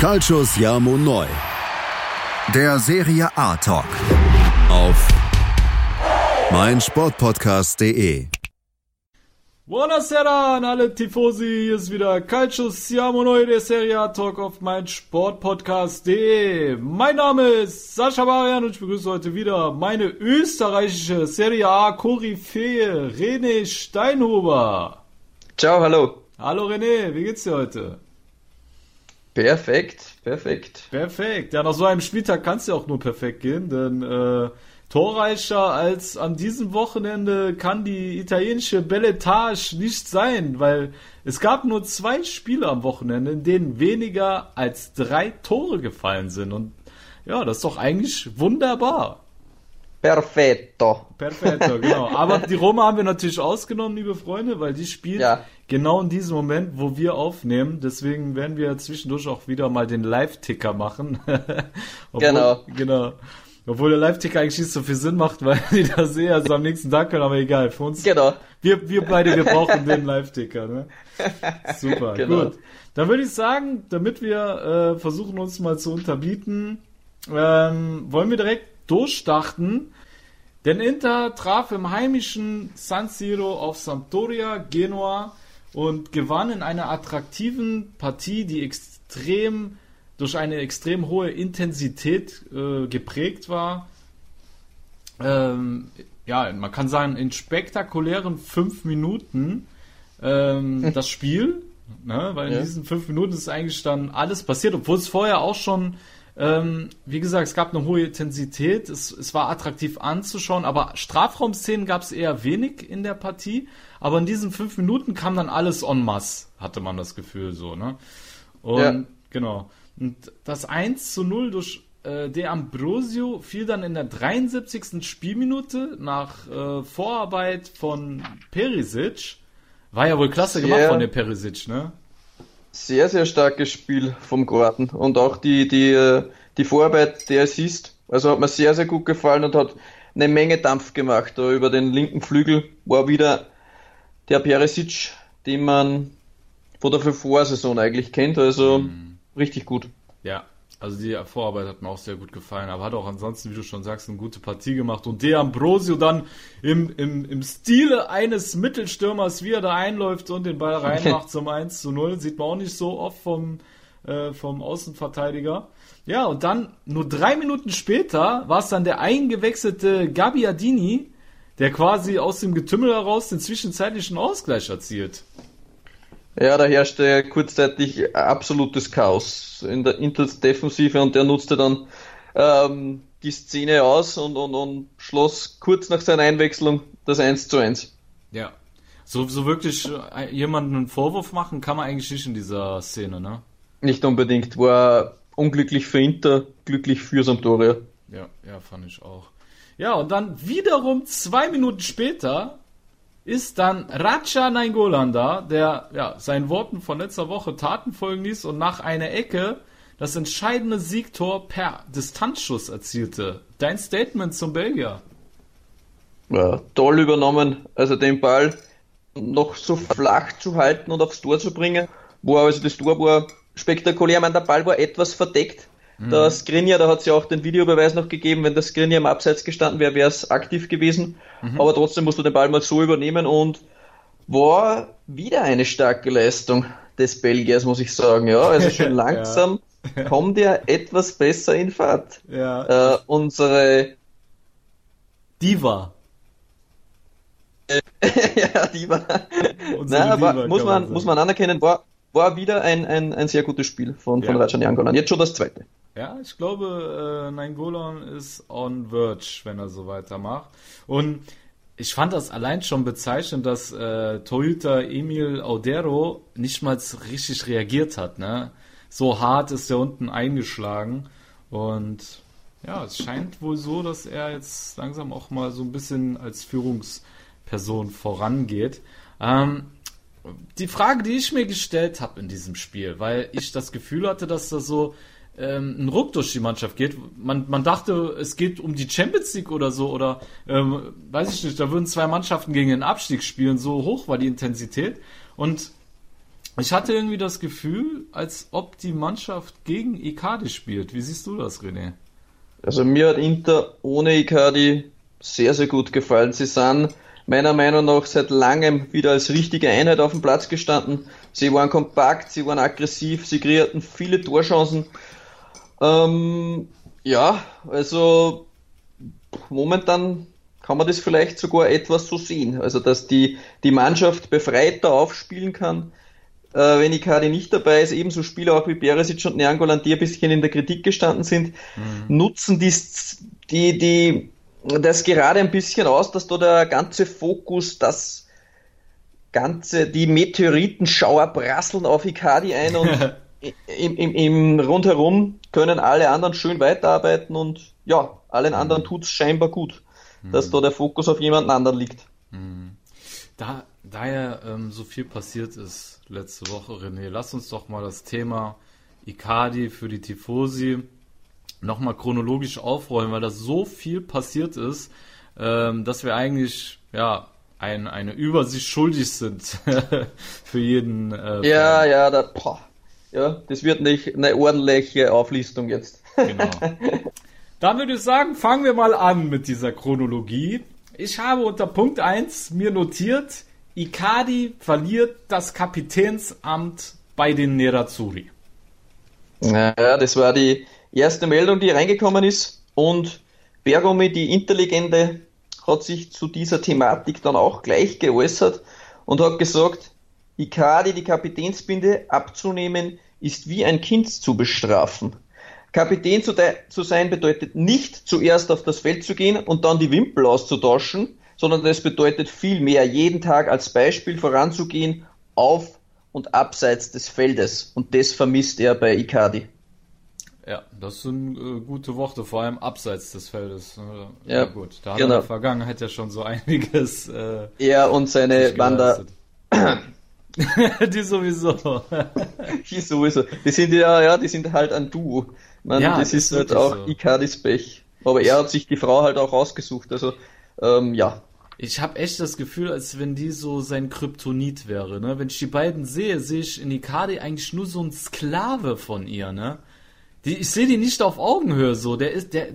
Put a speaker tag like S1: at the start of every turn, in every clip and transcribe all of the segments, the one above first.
S1: Calcius Jamo Neu. Der Serie A Talk. Auf meinsportpodcast.de.
S2: Buonasera an alle Tifosi, hier ist wieder Calcio Siamo Neu, der Serie A Talk auf meinsportpodcast.de. Mein Name ist Sascha Barian und ich begrüße heute wieder meine österreichische Serie A Koryphäe René Steinhuber.
S3: Ciao, hallo.
S2: Hallo René, wie geht's dir heute?
S3: Perfekt, perfekt.
S2: Perfekt. Ja, nach so einem Spieltag kann es ja auch nur perfekt gehen, denn äh, torreicher als an diesem Wochenende kann die italienische Belletage nicht sein, weil es gab nur zwei Spiele am Wochenende, in denen weniger als drei Tore gefallen sind. Und ja, das ist doch eigentlich wunderbar.
S3: Perfetto.
S2: Perfetto, genau. Aber die Roma haben wir natürlich ausgenommen, liebe Freunde, weil die spielt ja. Genau in diesem Moment, wo wir aufnehmen. Deswegen werden wir zwischendurch auch wieder mal den Live-Ticker machen. Obwohl,
S3: genau.
S2: Genau. Obwohl der Live-Ticker eigentlich nicht so viel Sinn macht, weil die das eh erst am nächsten Tag können, aber egal. Für uns.
S3: Genau.
S2: Wir, wir beide, wir brauchen den Live-Ticker, ne? Super, genau. gut. Dann würde ich sagen, damit wir äh, versuchen, uns mal zu unterbieten, ähm, wollen wir direkt durchstarten. Denn Inter traf im heimischen San Siro auf Sampdoria Genua und gewann in einer attraktiven Partie, die extrem durch eine extrem hohe Intensität äh, geprägt war. Ähm, ja, man kann sagen, in spektakulären fünf Minuten ähm, das Spiel, ne? weil in ja. diesen fünf Minuten ist eigentlich dann alles passiert, obwohl es vorher auch schon ähm, wie gesagt, es gab eine hohe Intensität, es, es war attraktiv anzuschauen, aber Strafraumszenen gab es eher wenig in der Partie. Aber in diesen fünf Minuten kam dann alles en masse, hatte man das Gefühl so, ne? Und ja. genau. Und das 1 zu 0 durch äh, De Ambrosio fiel dann in der 73. Spielminute nach äh, Vorarbeit von Perisic. War ja wohl klasse gemacht yeah. von der Perisic, ne?
S3: Sehr, sehr starkes Spiel vom Kroaten und auch die, die, äh, die Vorarbeit der Assist. Also hat mir sehr, sehr gut gefallen und hat eine Menge Dampf gemacht. Da über den linken Flügel war wieder der Peresic, den man von der Vorsaison eigentlich kennt. Also mhm. richtig gut.
S2: Ja, also die Vorarbeit hat mir auch sehr gut gefallen, aber hat auch ansonsten, wie du schon sagst, eine gute Partie gemacht. Und De Ambrosio dann im, im, im Stile eines Mittelstürmers, wie er da einläuft und den Ball reinmacht zum 1 zu 0, sieht man auch nicht so oft vom, äh, vom Außenverteidiger. Ja, und dann nur drei Minuten später war es dann der eingewechselte Gabbiadini, der quasi aus dem Getümmel heraus den zwischenzeitlichen Ausgleich erzielt.
S3: Ja, da herrschte kurzzeitig absolutes Chaos in der Inters-Defensive und der nutzte dann ähm, die Szene aus und, und, und schloss kurz nach seiner Einwechslung das 1 zu 1.
S2: Ja. So, so wirklich äh, jemanden einen Vorwurf machen kann man eigentlich nicht in dieser Szene, ne?
S3: Nicht unbedingt. War unglücklich für Inter, glücklich für Sampdoria.
S2: Ja, ja, fand ich auch. Ja, und dann wiederum zwei Minuten später ist dann Raja Nainggolan da, der ja, seinen Worten von letzter Woche Taten folgen ließ und nach einer Ecke das entscheidende Siegtor per Distanzschuss erzielte. Dein Statement zum Belgier?
S3: Ja, toll übernommen. Also den Ball noch so flach zu halten und aufs Tor zu bringen. Wo also das Tor war spektakulär. Man, der Ball war etwas verdeckt. Mhm. Der Skriniar, da hat es ja auch den Videobeweis noch gegeben, wenn der Skriniar im Abseits gestanden wäre, wäre es aktiv gewesen. Mhm. Aber trotzdem musst du den Ball mal so übernehmen und war wieder eine starke Leistung des Belgiers, muss ich sagen. Ja, also schon langsam ja. kommt er etwas besser in Fahrt.
S2: Ja.
S3: Äh, unsere
S2: Diva.
S3: ja, Diva. Nein, aber Diva, muss man, man muss man anerkennen, war, war wieder ein, ein, ein sehr gutes Spiel von, von ja. Rajan Jangolan. Jetzt schon das zweite.
S2: Ja, ich glaube, äh, Nainggolan ist on verge, wenn er so weitermacht. Und ich fand das allein schon bezeichnend, dass äh, Toyota Emil Audero nicht mal richtig reagiert hat. Ne? So hart ist er unten eingeschlagen. Und ja, es scheint wohl so, dass er jetzt langsam auch mal so ein bisschen als Führungsperson vorangeht. Ähm, die Frage, die ich mir gestellt habe in diesem Spiel, weil ich das Gefühl hatte, dass da so ähm, ein Ruck durch die Mannschaft geht. Man, man dachte, es geht um die Champions League oder so, oder ähm, weiß ich nicht, da würden zwei Mannschaften gegen den Abstieg spielen, so hoch war die Intensität. Und ich hatte irgendwie das Gefühl, als ob die Mannschaft gegen Icardi spielt. Wie siehst du das, René?
S3: Also mir hat Inter ohne Icardi sehr, sehr gut gefallen. Sie sind meiner Meinung nach seit langem wieder als richtige Einheit auf dem Platz gestanden. Sie waren kompakt, sie waren aggressiv, sie kreierten viele Torchancen. Ähm, ja, also momentan kann man das vielleicht sogar etwas so sehen. Also dass die, die Mannschaft befreiter aufspielen kann, äh, wenn Icardi nicht dabei ist, ebenso Spieler auch wie Beresic und Neangolan, die ein bisschen in der Kritik gestanden sind, mhm. nutzen dies, die, die, das gerade ein bisschen aus, dass da der ganze Fokus, das ganze, die Meteoritenschauer prasseln auf Icardi ein und im, im, im rundherum können alle anderen schön weiterarbeiten und ja, allen anderen mhm. tut es scheinbar gut, mhm. dass da der Fokus auf jemanden anderen liegt.
S2: Mhm. Da, da ja ähm, so viel passiert ist letzte Woche, René, lass uns doch mal das Thema Icardi für die Tifosi nochmal chronologisch aufrollen, weil da so viel passiert ist, ähm, dass wir eigentlich ja ein, eine Übersicht schuldig sind für jeden.
S3: Äh, ja, ja, da, boah. Ja, das wird nicht eine ordentliche Auflistung jetzt. genau.
S2: Dann würde ich sagen, fangen wir mal an mit dieser Chronologie. Ich habe unter Punkt 1 mir notiert, Icardi verliert das Kapitänsamt bei den Nerazzurri.
S3: Ja, das war die erste Meldung, die reingekommen ist. Und Bergomi, die Interlegende, hat sich zu dieser Thematik dann auch gleich geäußert und hat gesagt, Icardi die Kapitänsbinde abzunehmen, ist wie ein Kind zu bestrafen. Kapitän zu, zu, sein bedeutet nicht zuerst auf das Feld zu gehen und dann die Wimpel auszutauschen, sondern das bedeutet vielmehr jeden Tag als Beispiel voranzugehen auf und abseits des Feldes. Und das vermisst er bei Icardi.
S2: Ja, das sind äh, gute Worte, vor allem abseits des Feldes.
S3: Äh, ja, ja,
S2: gut. Da hat genau. er in der Vergangenheit ja schon so einiges.
S3: Äh, er und seine Wander.
S2: die sowieso.
S3: die sowieso. Die sind ja, ja, die sind halt ein Duo. Man, ja, das, ist, ist halt auch so. Icardis Pech. Aber er hat sich die Frau halt auch rausgesucht. Also, ähm, ja.
S2: Ich habe echt das Gefühl, als wenn die so sein Kryptonit wäre. Ne? Wenn ich die beiden sehe, sehe ich in Icardi eigentlich nur so ein Sklave von ihr. Ne? Die, ich sehe die nicht auf Augenhöhe so. Der ist, der,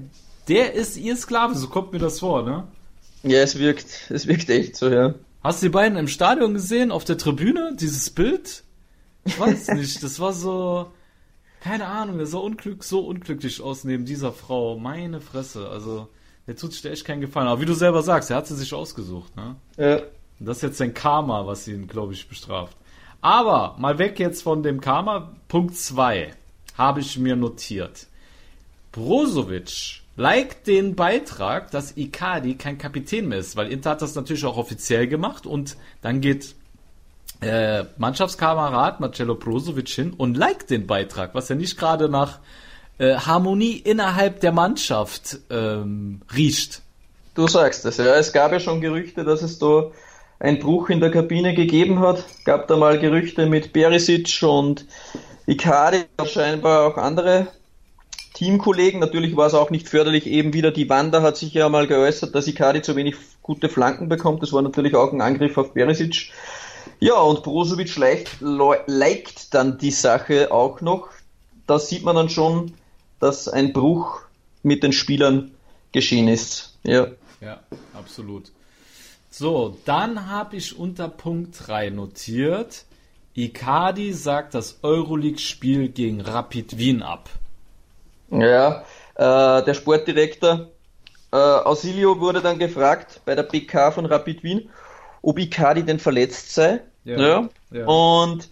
S2: der ist ihr Sklave, so kommt mir das vor, ne?
S3: Ja, es wirkt, es wirkt echt so, ja.
S2: Hast du die beiden im Stadion gesehen, auf der Tribüne, dieses Bild? Ich weiß nicht, das war so, keine Ahnung, der sah unglück, so unglücklich aus neben dieser Frau. Meine Fresse, also, der tut sich da echt keinen Gefallen. Aber wie du selber sagst, er hat sie sich ausgesucht, ne?
S3: Ja.
S2: das ist jetzt sein Karma, was ihn, glaube ich, bestraft. Aber, mal weg jetzt von dem Karma, Punkt 2 habe ich mir notiert. Brozovic liked den Beitrag, dass Icardi kein Kapitän mehr ist, weil Inter hat das natürlich auch offiziell gemacht und dann geht äh, Mannschaftskamerad Marcello Brozovic hin und liked den Beitrag, was ja nicht gerade nach äh, Harmonie innerhalb der Mannschaft ähm, riecht.
S3: Du sagst es, ja. Es gab ja schon Gerüchte, dass es da einen Bruch in der Kabine gegeben hat. Gab da mal Gerüchte mit Berisic und Icardi, scheinbar auch andere Teamkollegen. Natürlich war es auch nicht förderlich. Eben wieder die Wanda hat sich ja mal geäußert, dass Icardi zu wenig gute Flanken bekommt. Das war natürlich auch ein Angriff auf Berisic. Ja, und Brozovic leicht, liked dann die Sache auch noch. Da sieht man dann schon, dass ein Bruch mit den Spielern geschehen ist. Ja,
S2: ja absolut. So, dann habe ich unter Punkt 3 notiert. Icardi sagt das Euroleague-Spiel gegen Rapid Wien ab.
S3: Ja, äh, der Sportdirektor äh, Ausilio wurde dann gefragt bei der PK von Rapid Wien, ob Icardi denn verletzt sei. Ja, ja. ja. Und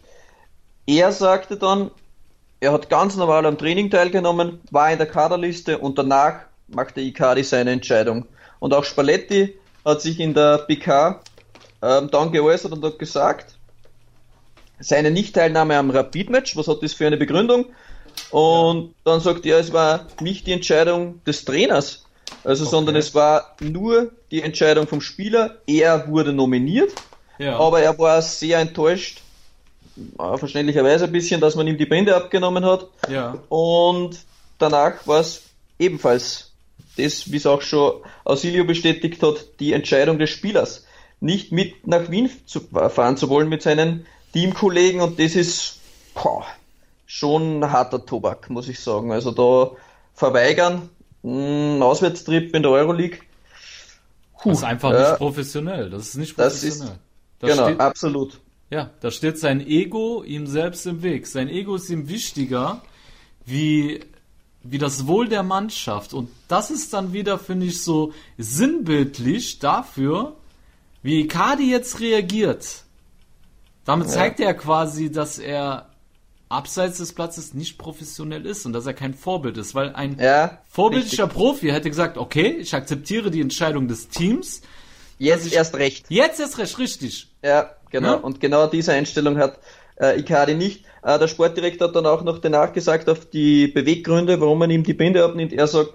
S3: er sagte dann, er hat ganz normal am Training teilgenommen, war in der Kaderliste und danach machte Icardi seine Entscheidung. Und auch Spalletti hat sich in der PK ähm, dann geäußert und hat gesagt, seine Nichtteilnahme am Rapid-Match. Was hat das für eine Begründung? Und dann sagt er, es war nicht die Entscheidung des Trainers, also, okay. sondern es war nur die Entscheidung vom Spieler. Er wurde nominiert, ja. aber er war sehr enttäuscht, verständlicherweise ein bisschen, dass man ihm die Bände abgenommen hat.
S2: Ja.
S3: Und danach war es ebenfalls das, wie es auch schon Ausilio bestätigt hat, die Entscheidung des Spielers. Nicht mit nach Wien zu, fahren zu wollen mit seinen Teamkollegen und das ist boah, schon harter Tobak, muss ich sagen. Also da verweigern, ein Auswärtstrip in der Euroleague.
S2: Puh, das ist einfach ja, nicht professionell. Das ist nicht professionell.
S3: Das ist, genau, steht, absolut.
S2: Ja, da steht sein Ego ihm selbst im Weg. Sein Ego ist ihm wichtiger wie, wie das Wohl der Mannschaft. Und das ist dann wieder, finde ich, so sinnbildlich dafür, wie Icardi jetzt reagiert. Damit ja. zeigt er quasi, dass er abseits des Platzes nicht professionell ist und dass er kein Vorbild ist, weil ein ja, vorbildlicher richtig. Profi hätte gesagt, okay, ich akzeptiere die Entscheidung des Teams.
S3: Jetzt ich, erst recht.
S2: Jetzt erst recht, richtig.
S3: Ja, genau. Ja? Und genau diese Einstellung hat äh, Icardi nicht. Äh, der Sportdirektor hat dann auch noch danach gesagt auf die Beweggründe, warum man ihm die Binde abnimmt. Er sagt,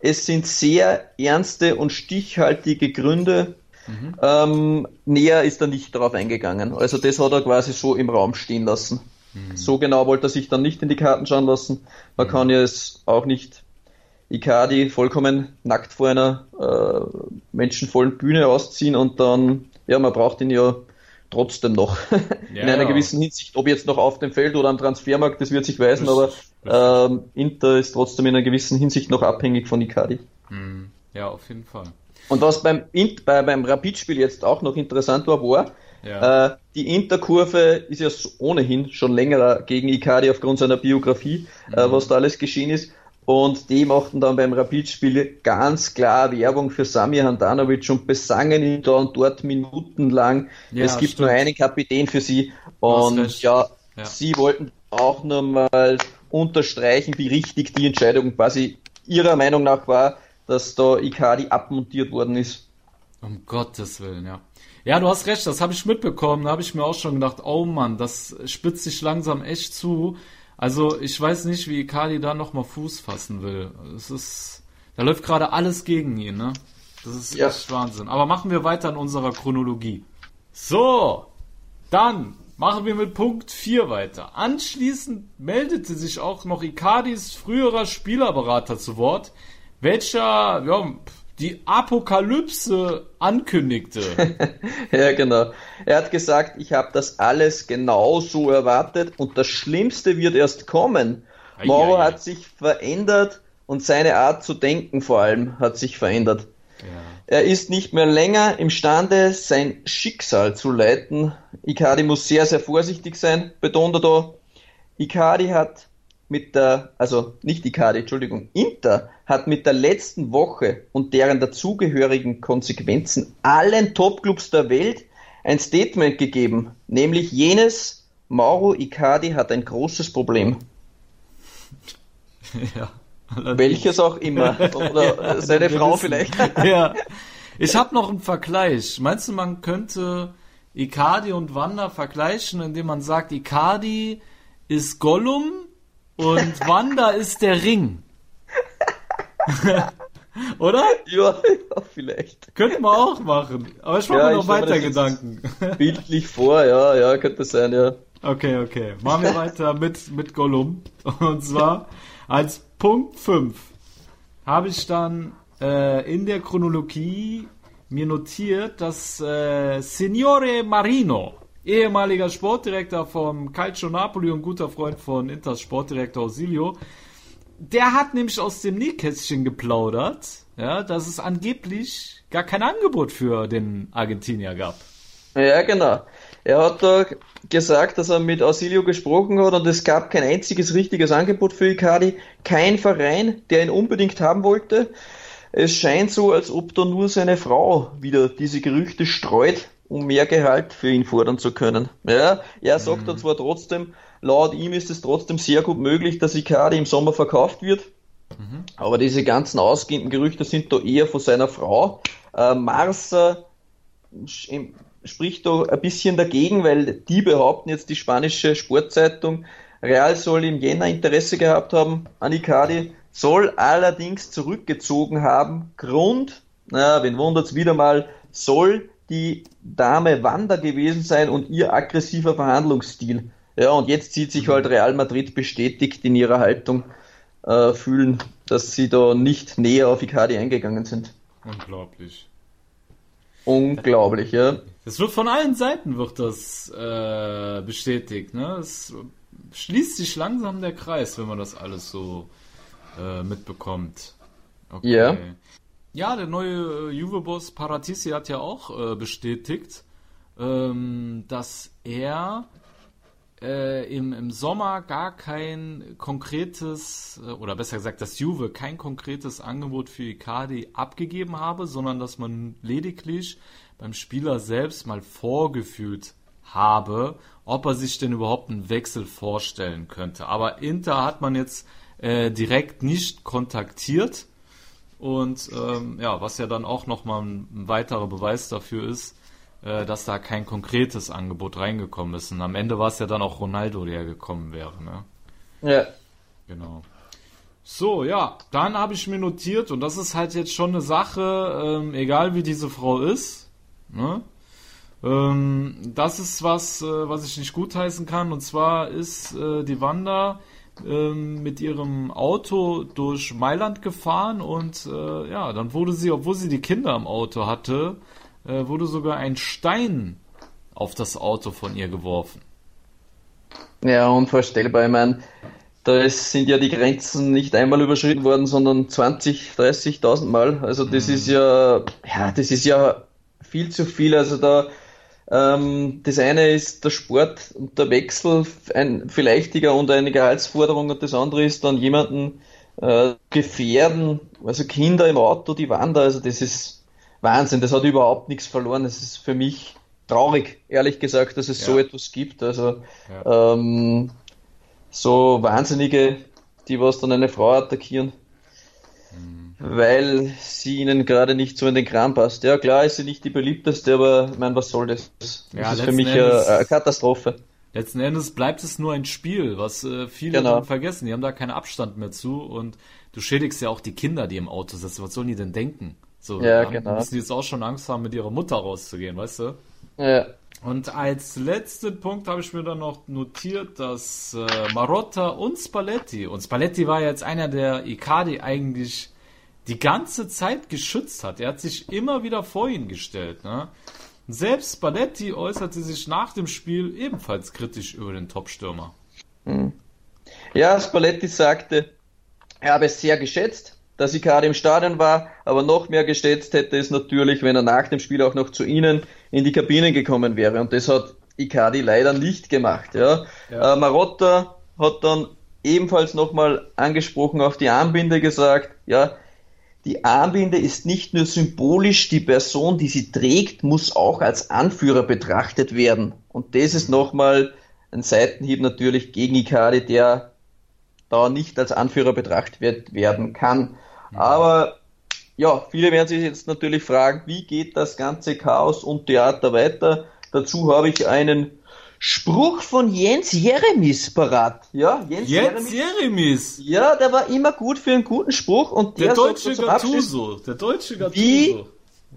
S3: es sind sehr ernste und stichhaltige Gründe. Mhm. Ähm, näher ist er nicht darauf eingegangen. Also das hat er quasi so im Raum stehen lassen. Mhm. So genau wollte er sich dann nicht in die Karten schauen lassen. Man mhm. kann ja es auch nicht Icardi vollkommen nackt vor einer äh, menschenvollen Bühne ausziehen und dann, ja, man braucht ihn ja trotzdem noch ja, in einer gewissen Hinsicht. Ob jetzt noch auf dem Feld oder am Transfermarkt, das wird sich weisen, aber ähm, Inter ist trotzdem in einer gewissen Hinsicht noch abhängig von Icardi.
S2: Mhm. Ja, auf jeden Fall.
S3: Und was beim, bei, beim Rapid-Spiel jetzt auch noch interessant war, war, ja. Äh, die Interkurve ist ja ohnehin schon länger gegen Icardi aufgrund seiner Biografie, äh, mhm. äh, was da alles geschehen ist. Und die machten dann beim Rapid-Spiel ganz klar Werbung für Sami Handanovic und besangen ihn da und dort minutenlang. Ja, es gibt stimmt. nur einen Kapitän für sie. Und ja, ja, sie wollten auch nochmal unterstreichen, wie richtig die Entscheidung quasi ihrer Meinung nach war, dass da Icardi abmontiert worden ist.
S2: Um Gottes Willen, ja. Ja, du hast recht, das habe ich mitbekommen. Da habe ich mir auch schon gedacht, oh Mann, das spitzt sich langsam echt zu. Also ich weiß nicht, wie Kali da nochmal Fuß fassen will. Es ist, da läuft gerade alles gegen ihn, ne? Das ist ja. echt Wahnsinn. Aber machen wir weiter in unserer Chronologie. So, dann machen wir mit Punkt 4 weiter. Anschließend meldete sich auch noch Icardis früherer Spielerberater zu Wort, welcher, ja, die Apokalypse ankündigte.
S3: ja, genau. Er hat gesagt, ich habe das alles genau so erwartet und das Schlimmste wird erst kommen. Ei, Mauro hat sich verändert und seine Art zu denken vor allem hat sich verändert. Ja. Er ist nicht mehr länger imstande, sein Schicksal zu leiten. Icardi muss sehr, sehr vorsichtig sein, betont er da. Icardi hat mit der, also nicht Icardi, Entschuldigung, Inter hat mit der letzten Woche und deren dazugehörigen Konsequenzen allen Topclubs der Welt ein Statement gegeben, nämlich jenes, Mauro Icardi hat ein großes Problem. Ja. Welches auch immer. Oder seine Frau vielleicht.
S2: ja. Ich habe noch einen Vergleich. Meinst du, man könnte Icardi und Wanda vergleichen, indem man sagt, Icardi ist Gollum und Wanda ist der Ring. Oder?
S3: Ja, ja, vielleicht.
S2: Könnten wir auch machen. Aber ich mache ja, mir noch weiter Gedanken.
S3: Bildlich vor, ja, ja, könnte sein, ja.
S2: Okay, okay. Machen wir weiter mit, mit Gollum. Und zwar als Punkt 5 habe ich dann äh, in der Chronologie mir notiert, dass äh, Signore Marino ehemaliger Sportdirektor vom Calcio Napoli und guter Freund von Inters Sportdirektor Ausilio. Der hat nämlich aus dem Nähkästchen geplaudert, ja, dass es angeblich gar kein Angebot für den Argentinier gab.
S3: Ja, genau. Er hat da gesagt, dass er mit Ausilio gesprochen hat und es gab kein einziges richtiges Angebot für Icardi, kein Verein, der ihn unbedingt haben wollte. Es scheint so, als ob da nur seine Frau wieder diese Gerüchte streut, um mehr Gehalt für ihn fordern zu können. Ja, er sagt mhm. zwar trotzdem, laut ihm ist es trotzdem sehr gut möglich, dass Icardi im Sommer verkauft wird. Mhm. Aber diese ganzen ausgehenden Gerüchte sind da eher von seiner Frau. Äh, Marsa spricht da ein bisschen dagegen, weil die behaupten jetzt die spanische Sportzeitung, Real soll im Jänner Interesse gehabt haben an Icardi, soll allerdings zurückgezogen haben. Grund, naja, wen wundert's wieder mal, soll die Dame Wanda gewesen sein und ihr aggressiver Verhandlungsstil. Ja, und jetzt sieht sich halt Real Madrid bestätigt in ihrer Haltung, äh, fühlen, dass sie da nicht näher auf Icardi eingegangen sind.
S2: Unglaublich.
S3: unglaublich, ja.
S2: Das wird von allen Seiten wird das äh, bestätigt. Ne? Es schließt sich langsam der Kreis, wenn man das alles so äh, mitbekommt.
S3: Okay. Ja.
S2: Ja, der neue Juve-Boss Paratisi hat ja auch äh, bestätigt, ähm, dass er äh, im, im Sommer gar kein konkretes, äh, oder besser gesagt, dass Juve kein konkretes Angebot für Icardi abgegeben habe, sondern dass man lediglich beim Spieler selbst mal vorgefühlt habe, ob er sich denn überhaupt einen Wechsel vorstellen könnte. Aber Inter hat man jetzt äh, direkt nicht kontaktiert. Und ähm, ja, was ja dann auch nochmal ein, weiterer Beweis dafür ist, äh, dass da kein konkretes Angebot reingekommen ist. Und am Ende war es ja dann auch Ronaldo, der gekommen wäre. Ne?
S3: Ja.
S2: Genau. So, ja, dann habe ich mir notiert, und das ist halt jetzt schon eine Sache, ähm, egal wie diese Frau ist, ne? ähm, das ist was, äh, was ich nicht gutheißen kann, und zwar ist äh, die Wanda ähm, mit ihrem Auto durch Mailand gefahren und äh, ja, dann wurde sie, obwohl sie die Kinder im Auto hatte, äh, wurde sogar ein Stein auf das Auto von ihr geworfen.
S3: Ja, unvorstellbar. Ich meine, da sind ja die Grenzen nicht einmal überschritten worden, sondern 20, 30.000 Mal. Also das mhm. ist ja, ja, das ist ja viel zu viel. Also da, ähm, das eine ist der Sport und der Wechsel, ein Vielleichtiger und eine Gehaltsforderung und das andere ist dann jemanden äh, gefährden, also Kinder im Auto, die wandern, also das ist Wahnsinn, das hat überhaupt nichts verloren. Es ist für mich traurig, ehrlich gesagt, dass es ja. so etwas gibt. Also ja. ähm, so Wahnsinnige, die was dann eine Frau attackieren, mhm. Weil sie ihnen gerade nicht so in den Kram passt. Ja, klar ist sie nicht die beliebteste, aber ich meine, was soll das? Das ja, ist für mich eine, eine Katastrophe.
S2: Letzten Endes bleibt es nur ein Spiel, was äh, viele genau. dann vergessen. Die haben da keinen Abstand mehr zu und du schädigst ja auch die Kinder, die im Auto sitzen. Was sollen die denn denken? So, ja, genau. müssen die jetzt auch schon Angst haben, mit ihrer Mutter rauszugehen, weißt du?
S3: Ja.
S2: Und als letzten Punkt habe ich mir dann noch notiert, dass äh, Marotta und Spalletti, und Spalletti war jetzt einer, der Icardi eigentlich die ganze Zeit geschützt hat. Er hat sich immer wieder vor ihn gestellt. Ne? Selbst Spalletti äußerte sich nach dem Spiel ebenfalls kritisch über den Topstürmer.
S3: Hm. Ja, Spalletti sagte, er habe es sehr geschätzt, dass Icardi im Stadion war, aber noch mehr geschätzt hätte es natürlich, wenn er nach dem Spiel auch noch zu ihnen in die Kabine gekommen wäre. Und das hat Icardi leider nicht gemacht. Ja. ja. Äh, Marotta hat dann ebenfalls nochmal angesprochen auf die Armbinde gesagt, ja, die Armbinde ist nicht nur symbolisch, die Person, die sie trägt, muss auch als Anführer betrachtet werden. Und das ist nochmal ein Seitenhieb natürlich gegen Icardi, der da nicht als Anführer betrachtet werden kann. Aber ja, viele werden sich jetzt natürlich fragen, wie geht das ganze Chaos und Theater weiter? Dazu habe ich einen Spruch von Jens Jeremis parat. Ja,
S2: Jens, Jens Jeremis. Jeremis.
S3: Ja, der war immer gut für einen guten Spruch und
S2: der, der deutsche Gattuso. Der deutsche
S3: Gattuso. Wie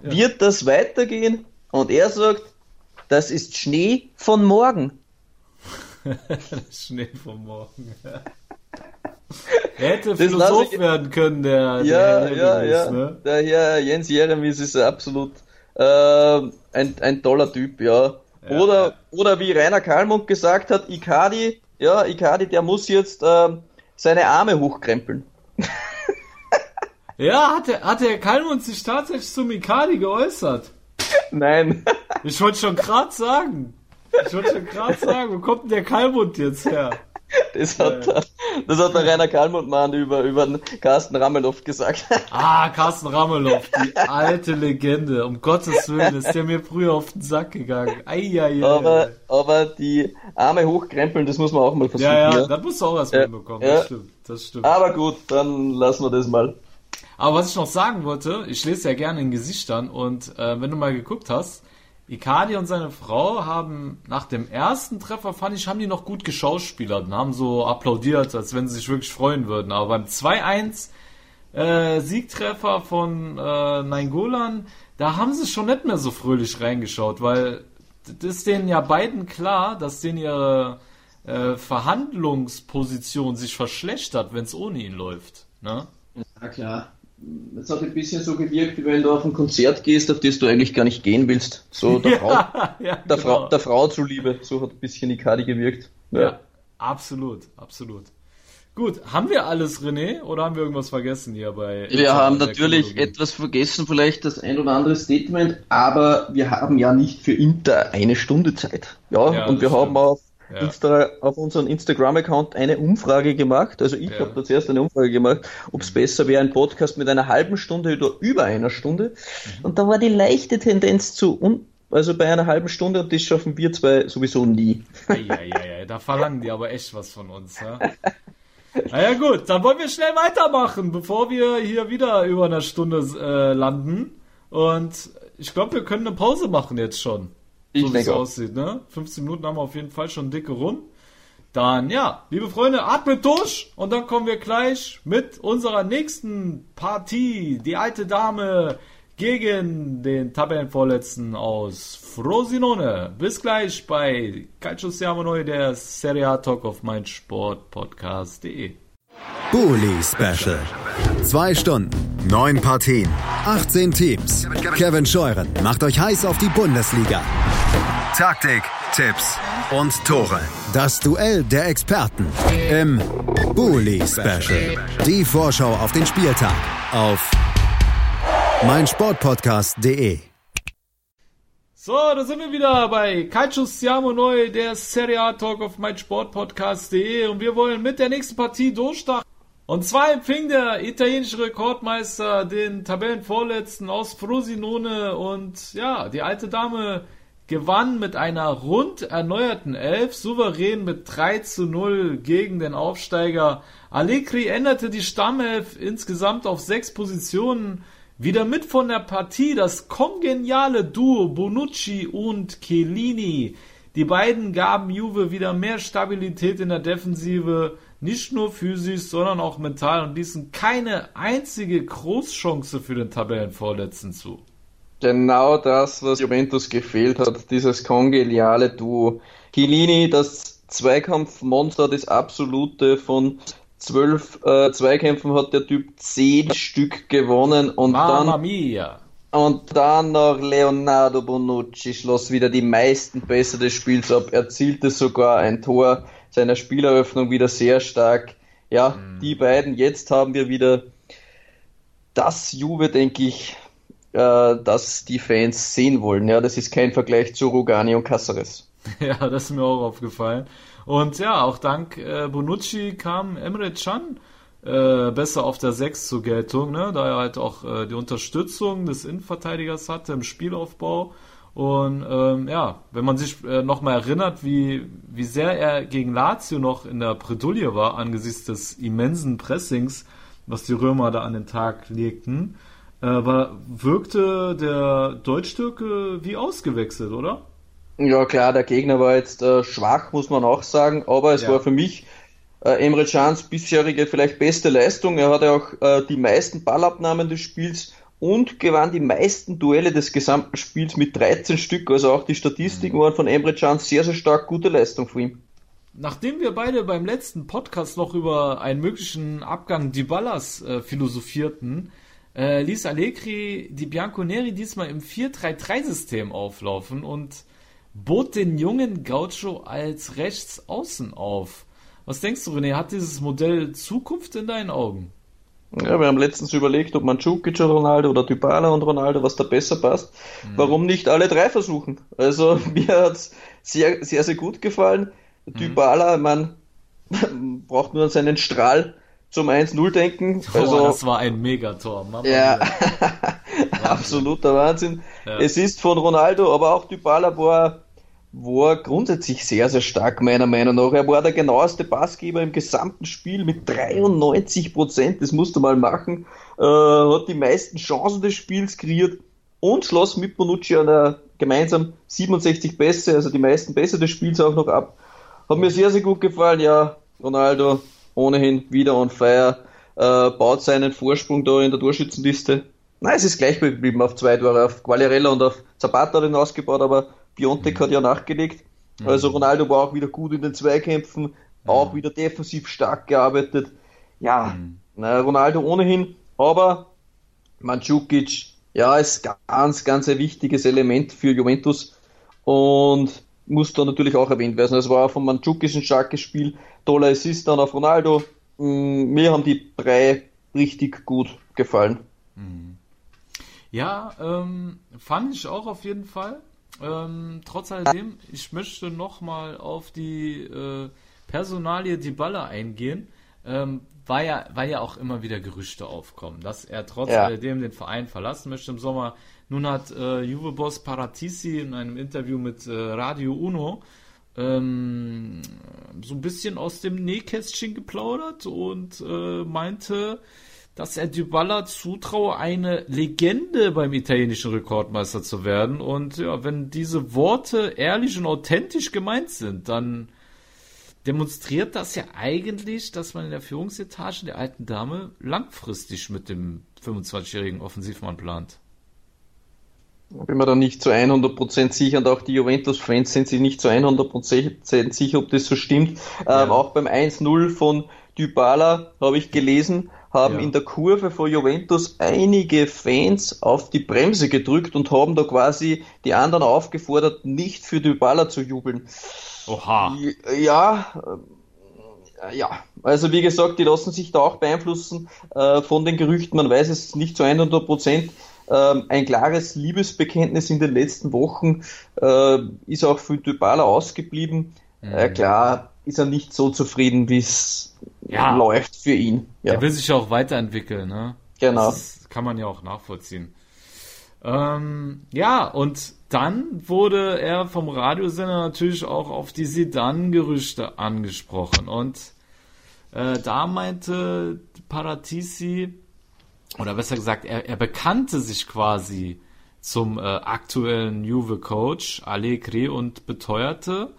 S3: ja. wird das weitergehen? Und er sagt, das ist Schnee von morgen.
S2: Schnee von morgen. Er hätte Philosoph ich... werden können, der,
S3: ja, der ja, ja. Ne? Der Herr Jens Jeremies ist absolut äh, ein, ein toller Typ, ja. Ja oder, ja. oder wie Rainer Kalmund gesagt hat, Ikadi, ja, Ikadi, der muss jetzt äh, seine Arme hochkrempeln.
S2: ja, hat der, hat der Kalmund sich tatsächlich zum Ikadi geäußert?
S3: Nein.
S2: ich wollte schon gerade sagen. Ich wollte schon gerade sagen, wo kommt denn der Kalmund jetzt her?
S3: Das hat, ja. das hat der Rainer Kalmundmann über, über Carsten Ramelow gesagt.
S2: Ah, Carsten Ramelow, die alte Legende. Um Gottes Willen ist der mir früher auf den Sack gegangen. Eieiei.
S3: Aber, aber die Arme hochkrempeln, das muss man auch mal versuchen. Ja,
S2: ja, ja. das musst du auch erstmal ja, bekommen. Ja. Das stimmt, das stimmt.
S3: Aber gut, dann lassen wir das mal.
S2: Aber was ich noch sagen wollte, ich lese ja gerne in Gesichtern und äh, wenn du mal geguckt hast, Icardi und seine Frau haben nach dem ersten Treffer, fand ich, haben die noch gut geschauspielert und haben so applaudiert, als wenn sie sich wirklich freuen würden. Aber beim 2-1 äh, Siegtreffer von äh, Nainggolan, da haben sie schon nicht mehr so fröhlich reingeschaut, weil das ist denen ja beiden klar, dass denen ihre äh, Verhandlungsposition sich verschlechtert, wenn es ohne ihn läuft. Ne?
S3: Ja, klar. Es hat ein bisschen so gewirkt, wie wenn du auf ein Konzert gehst, auf das du eigentlich gar nicht gehen willst. So der, ja, Frau, ja, der, genau. Frau, der Frau zuliebe. So hat ein bisschen Icardi gewirkt.
S2: Ja. ja, absolut, absolut. Gut, haben wir alles, René, oder haben wir irgendwas vergessen hier bei?
S3: Wir haben natürlich etwas vergessen, vielleicht das ein oder andere Statement, aber wir haben ja nicht für Inter eine Stunde Zeit. Ja, ja und wir stimmt. haben auf, ja. Insta, auf unseren Instagram-Account eine Umfrage gemacht. Also ich ja. habe da zuerst eine Umfrage gemacht, ob es mhm. besser wäre, ein Podcast mit einer halben Stunde oder über einer Stunde. Mhm. Und da war die leichte Tendenz zu un also bei einer halben Stunde und das schaffen wir zwei sowieso nie.
S2: Ja, ja, ja, da verlangen die aber echt was von uns. Ja? Naja gut, dann wollen wir schnell weitermachen, bevor wir hier wieder über eine Stunde äh, landen. Und ich glaube, wir können eine Pause machen jetzt schon. So wie es aussieht, ne? 15 Minuten haben wir auf jeden Fall schon dicke rum. Dann, ja, liebe Freunde, atmet durch und dann kommen wir gleich mit unserer nächsten Partie. Die alte Dame gegen den Tabellenvorletzten aus Frosinone. Bis gleich bei Calcio Siamo Noi, der Serie A Talk auf meinsportpodcast.de.
S1: Bully Special. Zwei Stunden, neun Partien, 18 Teams. Kevin Scheuren macht euch heiß auf die Bundesliga. Taktik, Tipps und Tore. Das Duell der Experten im Bully Special. Die Vorschau auf den Spieltag auf meinsportpodcast.de.
S2: So, da sind wir wieder bei Calcio Siamo Neu, der Serie A Talk auf meinsportpodcast.de und wir wollen mit der nächsten Partie durchstarten. Und zwar empfing der italienische Rekordmeister den Tabellenvorletzten aus Frosinone und ja, die alte Dame gewann mit einer rund erneuerten Elf souverän mit 3 zu 0 gegen den Aufsteiger. Allegri änderte die Stammelf insgesamt auf sechs Positionen. Wieder mit von der Partie das kongeniale Duo Bonucci und Chiellini. Die beiden gaben Juve wieder mehr Stabilität in der Defensive, nicht nur physisch, sondern auch mental und ließen keine einzige Großchance für den Tabellenvorletzten zu.
S3: Genau das, was Juventus gefehlt hat, dieses kongeniale Duo. Chiellini, das Zweikampfmonster, das absolute von zwölf äh, Zweikämpfen hat der Typ zehn Stück gewonnen und
S2: Mamma dann mia.
S3: und dann noch Leonardo Bonucci schloss wieder die meisten Pässe des Spiels ab, erzielte sogar ein Tor seiner Spieleröffnung wieder sehr stark. Ja, mhm. die beiden, jetzt haben wir wieder das Juve, denke ich, äh, das die Fans sehen wollen. Ja, das ist kein Vergleich zu Rugani und Caceres.
S2: Ja, das ist mir auch aufgefallen. Und ja, auch dank äh, Bonucci kam Emre Can äh, besser auf der 6 zur Geltung, ne? da er halt auch äh, die Unterstützung des Innenverteidigers hatte im Spielaufbau. Und ähm, ja, wenn man sich äh, nochmal erinnert, wie, wie sehr er gegen Lazio noch in der Bredouille war, angesichts des immensen Pressings, was die Römer da an den Tag legten, äh, war, wirkte der Deutschtürke wie ausgewechselt, oder?
S3: Ja klar, der Gegner war jetzt äh, schwach, muss man auch sagen, aber es ja. war für mich äh, Emre Cans bisherige vielleicht beste Leistung. Er hatte auch äh, die meisten Ballabnahmen des Spiels und gewann die meisten Duelle des gesamten Spiels mit 13 Stück. Also auch die Statistiken mhm. waren von Emre Can sehr, sehr stark. Gute Leistung von ihm.
S2: Nachdem wir beide beim letzten Podcast noch über einen möglichen Abgang Dyballas äh, philosophierten, äh, ließ Allegri die Bianconeri diesmal im 4-3-3-System auflaufen und bot den jungen Gaucho als Rechtsaußen auf. Was denkst du, René? Hat dieses Modell Zukunft in deinen Augen?
S3: Ja, wir haben letztens überlegt, ob man Djukic und Ronaldo oder Dybala und Ronaldo, was da besser passt. Mhm. Warum nicht alle drei versuchen? Also mir hat's sehr, sehr, sehr gut gefallen. Mhm. Dybala, man braucht nur an seinen Strahl zum 1-0 denken.
S2: Oh, also, das war ein Megator.
S3: Mama ja, absoluter Wahnsinn. Ja. Es ist von Ronaldo, aber auch Dybala war war grundsätzlich sehr, sehr stark, meiner Meinung nach. Er war der genaueste Passgeber im gesamten Spiel mit 93 Prozent, das musste mal machen, äh, hat die meisten Chancen des Spiels kreiert und schloss mit Bonucci der gemeinsam 67 Pässe, also die meisten Pässe des Spiels auch noch ab. Hat mir sehr, sehr gut gefallen, ja, Ronaldo ohnehin wieder on fire, äh, baut seinen Vorsprung da in der Torschützenliste. Nein, es ist gleich geblieben auf zwei Tore, auf Quagliarella und auf Zapata den ausgebaut, aber Biontech hat ja nachgelegt. Mhm. Also Ronaldo war auch wieder gut in den Zweikämpfen, mhm. auch wieder defensiv stark gearbeitet. Ja, mhm. na, Ronaldo ohnehin, aber Mandzukic, ja, ist ganz, ganz ein wichtiges Element für Juventus und muss da natürlich auch erwähnt werden. Es war von Mandzukic ein starkes Spiel, toller Assist dann auf Ronaldo. Mm, mir haben die drei richtig gut gefallen. Mhm.
S2: Ja, ähm, fand ich auch auf jeden Fall. Ähm, trotz alledem, ich möchte nochmal auf die äh, Personalie Balle eingehen, ähm, weil, ja, weil ja auch immer wieder Gerüchte aufkommen, dass er trotz ja. alledem den Verein verlassen möchte im Sommer. Nun hat äh, Juve-Boss Paratisi in einem Interview mit äh, Radio Uno ähm, so ein bisschen aus dem Nähkästchen geplaudert und äh, meinte, dass er Dybala zutraue, eine Legende beim italienischen Rekordmeister zu werden. Und ja, wenn diese Worte ehrlich und authentisch gemeint sind, dann demonstriert das ja eigentlich, dass man in der Führungsetage der alten Dame langfristig mit dem 25-jährigen Offensivmann plant.
S3: Bin mir da nicht zu 100% sicher und auch die Juventus-Fans sind sich nicht zu 100% sicher, ob das so stimmt. Ja. Ähm, auch beim 1-0 von Dybala habe ich gelesen, haben ja. in der Kurve von Juventus einige Fans auf die Bremse gedrückt und haben da quasi die anderen aufgefordert, nicht für Dybala zu jubeln.
S2: Oha.
S3: Ja, äh, ja, also wie gesagt, die lassen sich da auch beeinflussen äh, von den Gerüchten. Man weiß es nicht zu 100 Prozent. Ähm, ein klares Liebesbekenntnis in den letzten Wochen äh, ist auch für Dybala ausgeblieben. Mhm. Äh, klar ist er nicht so zufrieden, wie es ja. läuft für ihn.
S2: Ja. Er will sich ja auch weiterentwickeln, ne?
S3: Genau.
S2: Das kann man ja auch nachvollziehen. Ähm, ja, und dann wurde er vom Radiosender natürlich auch auf die Sedan-Gerüchte angesprochen. Und äh, da meinte Paratisi, oder besser gesagt, er, er bekannte sich quasi zum äh, aktuellen Juve-Coach Allegri und beteuerte,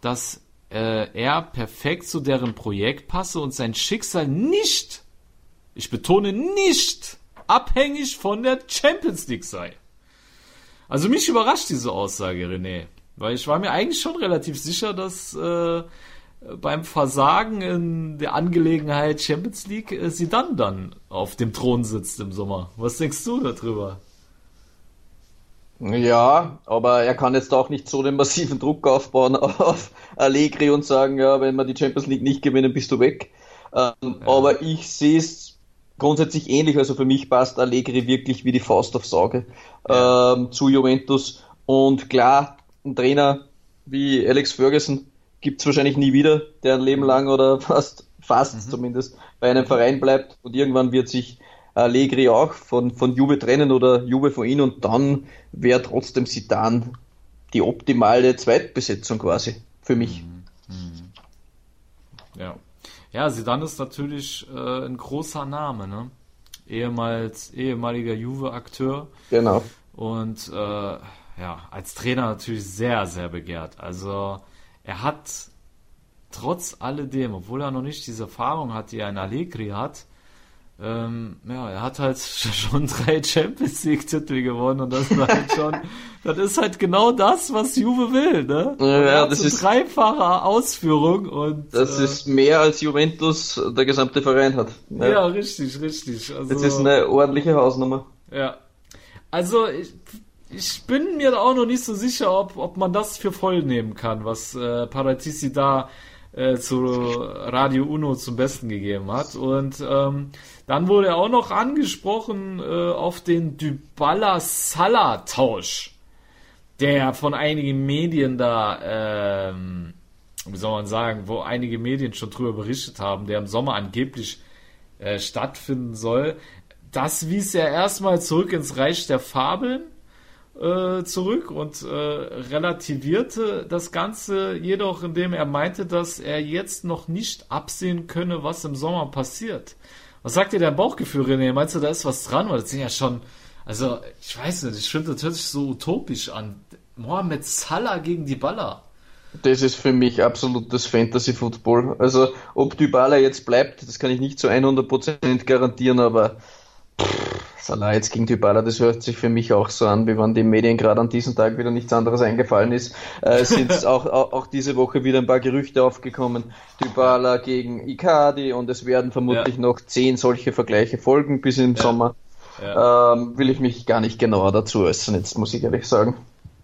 S2: dass äh, er perfekt zu deren Projekt passe und sein Schicksal nicht, ich betone nicht, abhängig von der Champions League sei. Also mich überrascht diese Aussage, René. Weil ich war mir eigentlich schon relativ sicher, dass äh, beim Versagen in der Angelegenheit Champions League äh, sie dann dann auf dem Thron sitzt im Sommer. Was denkst du darüber?
S3: Ja, aber er kann jetzt auch nicht so den massiven Druck aufbauen auf Allegri und sagen, ja, wenn wir die Champions League nicht gewinnen, bist du weg. Ähm, ja. Aber ich sehe es grundsätzlich ähnlich. Also für mich passt Allegri wirklich wie die Faust aufs Auge ja. ähm, zu Juventus. Und klar, ein Trainer wie Alex Ferguson gibt es wahrscheinlich nie wieder, der ein Leben lang oder fast, fast mhm. zumindest bei einem Verein bleibt. Und irgendwann wird sich Allegri auch von, von Juve trennen oder Juve von ihm und dann wäre trotzdem Sidan die optimale Zweitbesetzung quasi für mich. Mhm.
S2: Mhm. Ja. Ja, Sidan ist natürlich äh, ein großer Name, ne? Ehemals, ehemaliger Juve-Akteur.
S3: Genau.
S2: Und äh, ja, als Trainer natürlich sehr, sehr begehrt. Also er hat trotz alledem, obwohl er noch nicht diese Erfahrung hat, die ein Allegri hat, ähm, ja, er hat halt schon drei Champions League Titel gewonnen und das ist halt schon, das ist halt genau das, was Juve will, ne?
S3: Ja, das ist
S2: dreifache Ausführung und
S3: das äh, ist mehr als Juventus der gesamte Verein hat.
S2: Ja, ja richtig, richtig.
S3: Also, das ist eine ordentliche Hausnummer.
S2: Ja, also ich, ich bin mir auch noch nicht so sicher, ob, ob man das für voll nehmen kann, was äh, Paratisi da äh, zu Radio Uno zum Besten gegeben hat. Und ähm, dann wurde er auch noch angesprochen äh, auf den Dybala-Salah-Tausch, der von einigen Medien da, ähm, wie soll man sagen, wo einige Medien schon drüber berichtet haben, der im Sommer angeblich äh, stattfinden soll. Das wies er erstmal zurück ins Reich der Fabeln äh, zurück und äh, relativierte das Ganze jedoch, indem er meinte, dass er jetzt noch nicht absehen könne, was im Sommer passiert. Was sagt dir dein Bauchgefühl, René? Meinst du, da ist was dran? Weil das sind ja schon, also ich weiß nicht, ich finde, das hört sich so utopisch an. Mohamed Salah gegen die Baller.
S3: Das ist für mich absolutes Fantasy-Football. Also, ob Dybala jetzt bleibt, das kann ich nicht zu 100% garantieren, aber Salah jetzt gegen Dybala, das hört sich für mich auch so an, wie wenn die Medien gerade an diesem Tag wieder nichts anderes eingefallen ist. Äh, sind auch, auch, auch, diese Woche wieder ein paar Gerüchte aufgekommen. Dybala gegen Icardi und es werden vermutlich ja. noch zehn solche Vergleiche folgen bis im ja. Sommer. ja. ähm, will ich mich gar nicht genauer dazu äußern, jetzt muss ich ehrlich sagen.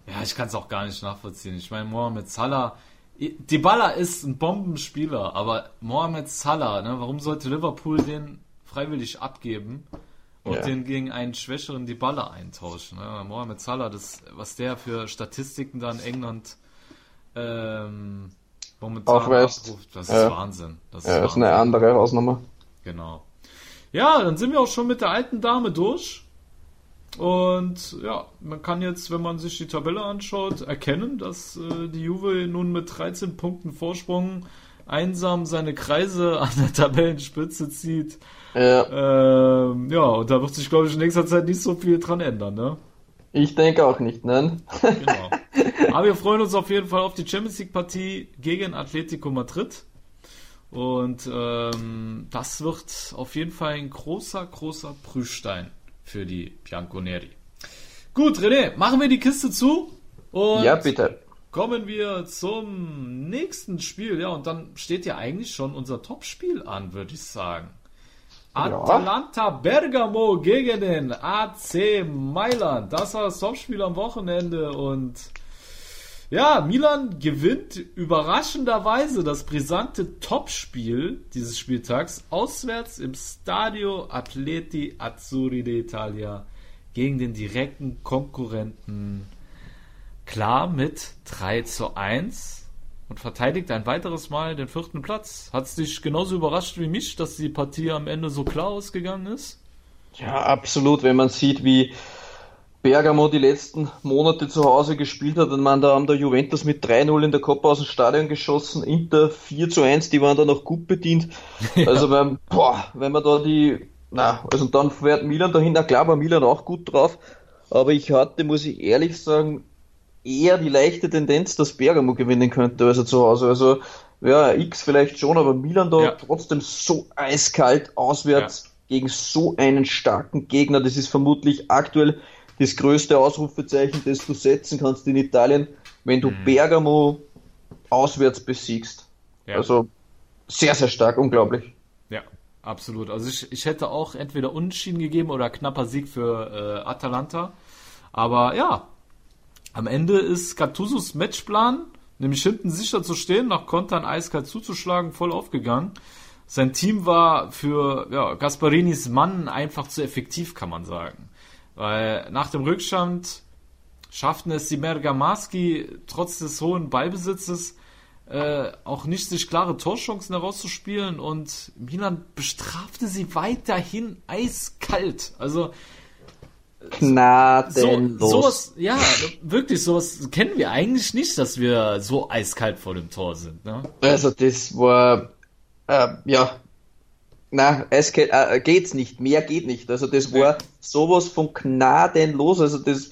S2: Ja, ich kann es auch gar nicht nachvollziehen. Ich meine, Mohamed Salah, Dybala ist ein Bombenspieler, aber Mohamed Salah, ne, warum sollte Liverpool den freiwillig abgeben und ja. den gegen einen schwächeren Dybala eintauschen? Ne? Mohamed Salah, das, was der für Statistiken da in England ähm, momentan
S3: Aufweist.
S2: abruft, das ist ja. Wahnsinn.
S3: Das ist, ja, Wahnsinn. ist eine andere Hausnummer.
S2: Genau. Ja, dann sind wir auch schon mit der alten Dame durch. Und ja, man kann jetzt, wenn man sich die Tabelle anschaut, erkennen, dass äh, die Juve nun mit 13 Punkten Vorsprung einsam seine Kreise an der Tabellenspitze zieht. Ja. Ähm, ja, und da wird sich, glaube ich, in nächster Zeit nicht so viel dran ändern, ne?
S3: Ich denke auch nicht, nein.
S2: genau. Aber wir freuen uns auf jeden Fall auf die Champions League Partie gegen Atletico Madrid. Und ähm, das wird auf jeden Fall ein großer, großer Prüfstein für die Bianconeri. Gut, René, machen wir die Kiste zu
S3: und ja, bitte.
S2: kommen wir zum nächsten Spiel. Ja, und dann steht ja eigentlich schon unser Topspiel an, würde ich sagen. Atalanta Bergamo gegen den AC Mailand. Das war das Topspiel am Wochenende und ja, Milan gewinnt überraschenderweise das brisante Topspiel dieses Spieltags auswärts im Stadio Atleti Azzurri d'Italia gegen den direkten Konkurrenten. Klar mit 3 zu 1 und verteidigt ein weiteres Mal den vierten Platz. Hat es dich genauso überrascht wie mich, dass die Partie am Ende so klar ausgegangen ist?
S3: Ja, absolut, wenn man sieht, wie Bergamo die letzten Monate zu Hause gespielt hat. Und man, da haben der Juventus mit 3-0 in der Coppa aus dem Stadion geschossen, Inter 4 zu 1, die waren da noch gut bedient. Ja. Also wenn, boah, wenn man da die, na, also dann fährt Milan dahinter, klar war Milan auch gut drauf, aber ich hatte, muss ich ehrlich sagen, eher die leichte Tendenz, dass Bergamo gewinnen könnte, also zu Hause. Also ja, X vielleicht schon, aber Milan da ja. trotzdem so eiskalt auswärts ja. gegen so einen starken Gegner, das ist vermutlich aktuell das größte Ausrufezeichen, das du setzen kannst in Italien, wenn du mhm. Bergamo auswärts besiegst. Ja. Also sehr, sehr stark, unglaublich.
S2: Ja, absolut. Also ich, ich hätte auch entweder Unschieden gegeben oder knapper Sieg für äh, Atalanta. Aber ja, am Ende ist Gattusos Matchplan, nämlich hinten sicher zu stehen, nach Kontern eiskalt zuzuschlagen, voll aufgegangen. Sein Team war für ja, Gasparinis Mann einfach zu effektiv, kann man sagen. Weil nach dem Rückstand schafften es die Bergamaschi trotz des hohen Ballbesitzes äh, auch nicht, sich klare Torchancen herauszuspielen und Milan bestrafte sie weiterhin eiskalt. Also
S3: Gnadenlos.
S2: So, sowas, ja, wirklich, sowas kennen wir eigentlich nicht, dass wir so eiskalt vor dem Tor sind. Ne?
S3: Also das war, äh, ja, na, geht, äh, geht's nicht, mehr geht nicht. Also das war sowas von gnadenlos, also das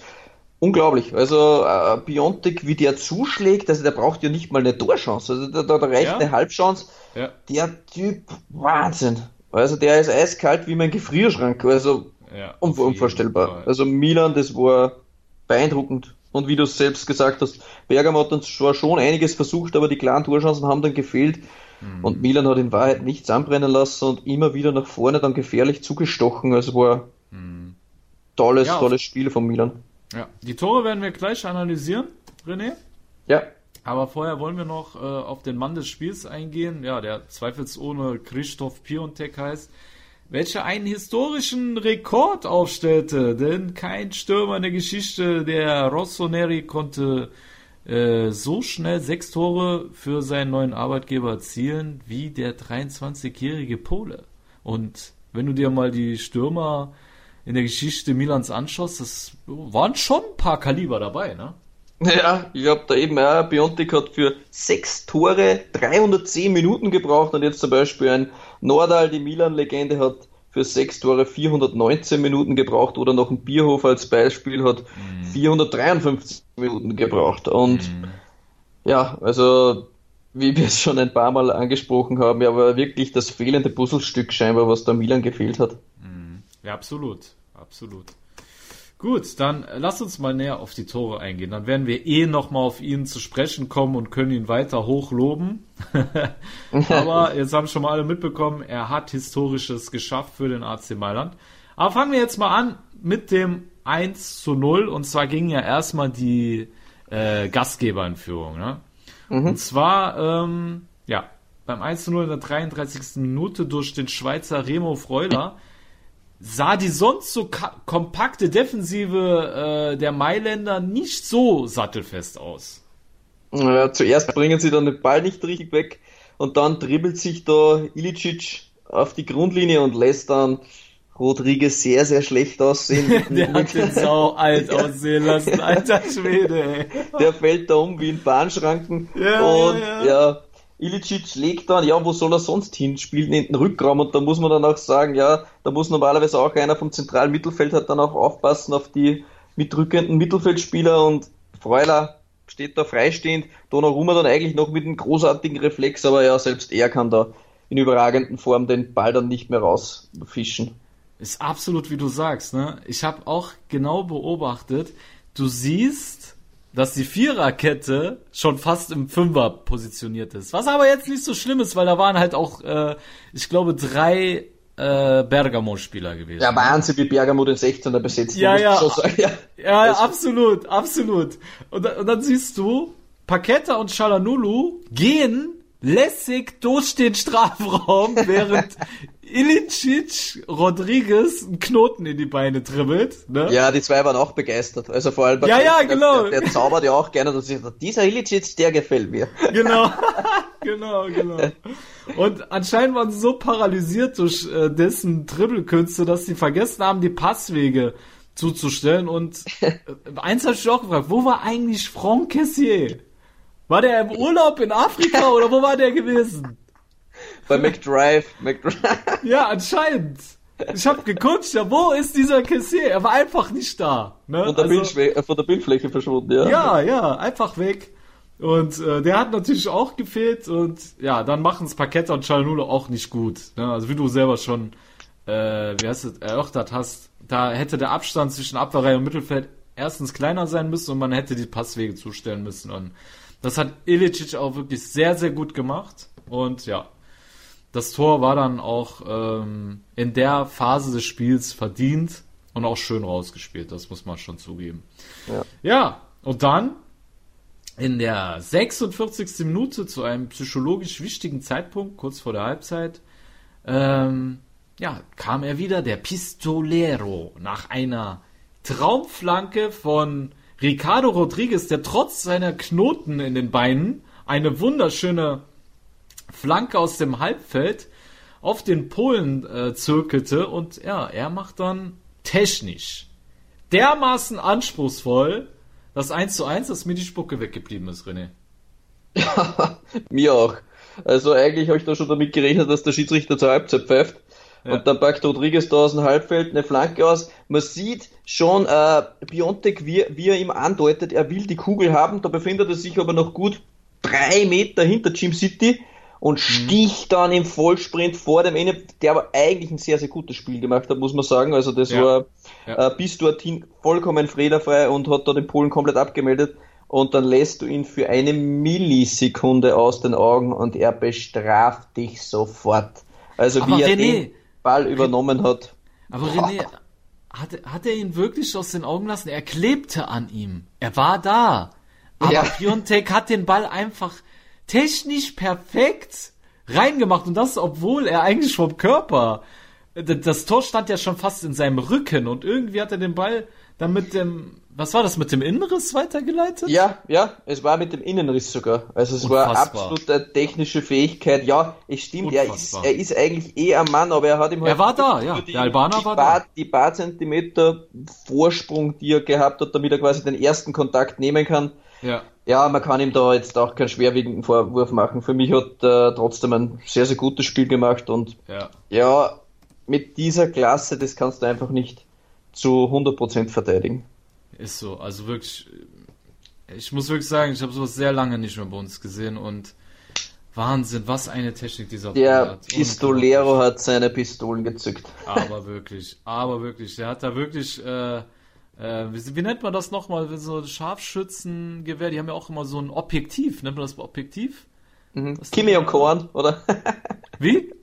S3: unglaublich. Also äh, Biontek, wie der zuschlägt, also der braucht ja nicht mal eine Torchance, also da, da reicht ja. eine Halbchance. Ja. Der Typ, Wahnsinn. Also der ist eiskalt wie mein Gefrierschrank, also ja, unvorstellbar. Also Milan, das war beeindruckend. Und wie du es selbst gesagt hast, Bergamo hat dann zwar schon einiges versucht, aber die klaren Torchancen haben dann gefehlt. Mhm. Und Milan hat in Wahrheit nichts anbrennen lassen und immer wieder nach vorne dann gefährlich zugestochen. Also war mhm. tolles, ja, tolles Spiel von Milan.
S2: Ja, die Tore werden wir gleich analysieren, René.
S3: Ja.
S2: Aber vorher wollen wir noch äh, auf den Mann des Spiels eingehen, ja, der zweifelsohne Christoph Piontek heißt, welcher einen historischen Rekord aufstellte, denn kein Stürmer in der Geschichte der Rossoneri konnte äh, so schnell sechs Tore für seinen neuen Arbeitgeber erzielen wie der 23-jährige Pole. Und wenn du dir mal die Stürmer in der Geschichte Milans anschaust, das waren schon ein paar Kaliber dabei, ne?
S3: Ja, ich habe da eben auch, Biontek hat für sechs Tore 310 Minuten gebraucht und jetzt zum Beispiel ein Nordal, die Milan-Legende, hat für sechs Tore 419 Minuten gebraucht oder noch ein Bierhofer als Beispiel hat mhm. 453 Minuten gebraucht. Und mhm. ja, also wie wir es schon ein paar Mal angesprochen haben, ja, war wirklich das fehlende Puzzlestück scheinbar, was da Milan gefehlt hat.
S2: Mhm. Ja, absolut, absolut. Gut, dann lass uns mal näher auf die Tore eingehen. Dann werden wir eh nochmal auf ihn zu sprechen kommen und können ihn weiter hochloben. Aber jetzt haben schon mal alle mitbekommen, er hat Historisches geschafft für den AC Mailand. Aber fangen wir jetzt mal an mit dem 1 zu 0. Und zwar ging ja erstmal die äh, Gastgeber in Führung. Ne? Mhm. Und zwar, ähm, ja, beim 1 zu 0 in der 33. Minute durch den Schweizer Remo Freuler sah die sonst so kompakte Defensive äh, der Mailänder nicht so sattelfest aus.
S3: Ja, zuerst bringen sie dann den Ball nicht richtig weg und dann dribbelt sich da Ilicic auf die Grundlinie und lässt dann Rodriguez sehr, sehr schlecht aussehen.
S2: der hat den Sau alt aussehen lassen, alter Schwede, ey.
S3: Der fällt da um wie ein Bahnschranken. Ja, und ja, ja. ja, Ilicic legt dann, ja, wo soll er sonst hin? Spielt in den Rückraum und da muss man dann auch sagen, ja, da muss normalerweise auch einer vom zentralen Mittelfeld hat dann auch aufpassen auf die mitrückenden Mittelfeldspieler und Freuler steht da freistehend. Donnarumma dann eigentlich noch mit einem großartigen Reflex, aber ja, selbst er kann da in überragenden Form den Ball dann nicht mehr rausfischen.
S2: Ist absolut wie du sagst, ne? Ich habe auch genau beobachtet, du siehst, dass die Viererkette schon fast im Fünfer positioniert ist. Was aber jetzt nicht so schlimm ist, weil da waren halt auch, äh, ich glaube, drei äh, Bergamo-Spieler gewesen.
S3: Ja, Wahnsinn, wie Bergamo den 16er besetzt.
S2: Ja, ja, ja, ja, also. absolut, absolut. Und, und dann siehst du, Paketa und Shalanulu gehen lässig durch den Strafraum, während Ilicic Rodriguez einen Knoten in die Beine dribbelt. Ne?
S3: Ja, die zwei waren auch begeistert. Also vor allem bei
S2: ja, ja, genau.
S3: Der, der, zaubert ja auch gerne, dass ich dieser Ilicic, der gefällt mir.
S2: Genau, genau, genau. Und anscheinend waren sie so paralysiert durch äh, dessen Dribbelkünste, dass sie vergessen haben, die Passwege zuzustellen. Und äh, eins habe ich auch gefragt, wo war eigentlich Franck Cassier? War der im Urlaub in Afrika oder wo war der gewesen?
S3: Bei McDrive. McDrive.
S2: Ja, anscheinend. Ich habe geguckt, ja, wo ist dieser Cassier? Er war einfach nicht da.
S3: Ne? Von, der also, äh, von der Bildfläche verschwunden, ja.
S2: Ja, ja, einfach weg. Und äh, der hat natürlich auch gefehlt und ja, dann machen es Paketta und Chalnulo auch nicht gut. Ne? Also wie du selber schon äh, wie heißt es, erörtert hast, da hätte der Abstand zwischen Abwehrreihe und Mittelfeld erstens kleiner sein müssen und man hätte die Passwege zustellen müssen. Und das hat Ilicic auch wirklich sehr, sehr gut gemacht. Und ja, das Tor war dann auch ähm, in der Phase des Spiels verdient und auch schön rausgespielt, das muss man schon zugeben. Ja, ja und dann in der 46. Minute zu einem psychologisch wichtigen Zeitpunkt, kurz vor der Halbzeit, ähm, ja, kam er wieder, der Pistolero, nach einer Traumflanke von Ricardo Rodriguez, der trotz seiner Knoten in den Beinen eine wunderschöne Flanke aus dem Halbfeld auf den Polen äh, zirkelte und ja, er macht dann technisch dermaßen anspruchsvoll das 1 zu 1, dass mir die Spucke weggeblieben ist, René.
S3: Ja, mir auch. Also eigentlich habe ich da schon damit gerechnet, dass der Schiedsrichter zur Halbzeit pfeift. Ja. Und dann packt Rodriguez da aus dem Halbfeld eine Flanke aus. Man sieht schon, äh, Biontek, wie, wie er ihm andeutet, er will die Kugel haben. Da befindet er sich aber noch gut drei Meter hinter Jim City und mhm. sticht dann im Vollsprint vor dem Ende, der aber eigentlich ein sehr, sehr gutes Spiel gemacht hat, muss man sagen. Also das ja. war ja. Äh, bis dorthin vollkommen fehlerfrei und hat da den Polen komplett abgemeldet. Und dann lässt du ihn für eine Millisekunde aus den Augen und er bestraft dich sofort. Also aber wie er René, den Ball übernommen hat.
S2: Aber René, hat, hat er ihn wirklich aus den Augen lassen? Er klebte an ihm. Er war da. Aber ja. Piontek hat den Ball einfach technisch perfekt reingemacht und das, obwohl er eigentlich vom Körper, das Tor stand ja schon fast in seinem Rücken und irgendwie hat er den Ball dann mit dem, was war das, mit dem Innenriss weitergeleitet?
S3: Ja, ja, es war mit dem Innenriss sogar. Also es Unfassbar. war absolute technische Fähigkeit. Ja, es stimmt, er ist, er ist eigentlich eh ein Mann, aber er hat ihm
S2: halt Er war da, ja, die, der Albaner war
S3: paar,
S2: da.
S3: Die paar Zentimeter Vorsprung, die er gehabt hat, damit er quasi den ersten Kontakt nehmen kann,
S2: ja.
S3: Ja, man kann ihm da jetzt auch keinen schwerwiegenden Vorwurf machen. Für mich hat er äh, trotzdem ein sehr, sehr gutes Spiel gemacht und
S2: ja.
S3: ja, mit dieser Klasse, das kannst du einfach nicht zu 100% verteidigen.
S2: Ist so, also wirklich, ich muss wirklich sagen, ich habe sowas sehr lange nicht mehr bei uns gesehen und Wahnsinn, was eine Technik dieser
S3: Der hat. Pistolero hat seine Pistolen gezückt.
S2: Aber wirklich, aber wirklich, der hat da wirklich äh, äh, wie, wie, nennt man das nochmal? So Scharfschützengewehr, die haben ja auch immer so ein Objektiv. Nennt man das Objektiv?
S3: Mhm. Kimi und Korn, oder?
S2: wie?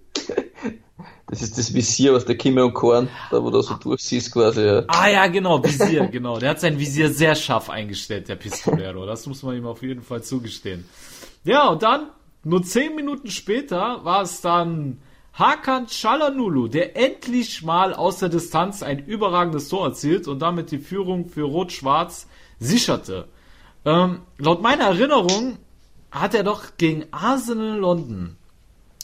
S3: Das ist das Visier aus der Kimme und Korn, da wo du so durchsiehst quasi. Ja.
S2: Ah ja, genau, Visier, genau. Der hat sein Visier sehr scharf eingestellt, der Pistolero. Das muss man ihm auf jeden Fall zugestehen. Ja, und dann, nur zehn Minuten später, war es dann Hakan Çalhanoğlu, der endlich mal aus der Distanz ein überragendes Tor erzielt und damit die Führung für Rot-Schwarz sicherte. Ähm, laut meiner Erinnerung hat er doch gegen Arsenal London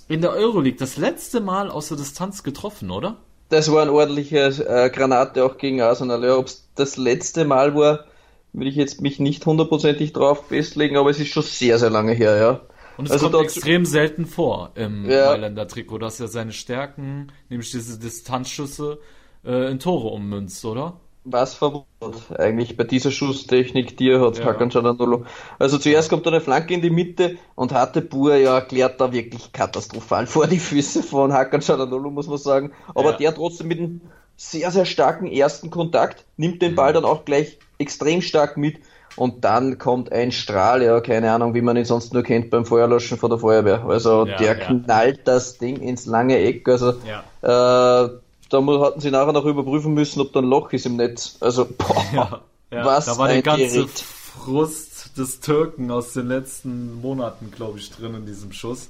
S2: in der Euroleague das letzte Mal aus der Distanz getroffen, oder?
S3: Das war ein ordentlicher äh, Granate auch gegen Arsenal. Ja, Ob es das letzte Mal war, will ich jetzt mich nicht hundertprozentig drauf festlegen, aber es ist schon sehr, sehr lange her, ja.
S2: Und es also kommt extrem selten vor im ja. Mailänder Trikot, dass er seine Stärken, nämlich diese Distanzschüsse, äh, in Tore ummünzt, oder?
S3: was verwundert eigentlich bei dieser Schusstechnik, die er hat, ja. Hakan Çalhanoğlu. Also zuerst kommt eine Flanke in die Mitte und hatte Bur ja erklärt da wirklich katastrophal vor die Füße von Hakan Çalhanoğlu, muss man sagen. Aber ja. der trotzdem mit einem sehr, sehr starken ersten Kontakt nimmt den Ball mhm. dann auch gleich extrem stark mit und dann kommt ein Strahl, ja, keine Ahnung, wie man ihn sonst nur kennt beim Feuerlöschen von der Feuerwehr. Also ja, der knallt das Ding ins lange Eck. Also äh, da hatten sie nachher noch überprüfen müssen, ob da ein Loch ist im Netz. Also, boah,
S2: ja, ja, was da war der ganze Gerät. Frust des Türken aus den letzten Monaten, glaube ich, drin in diesem Schuss.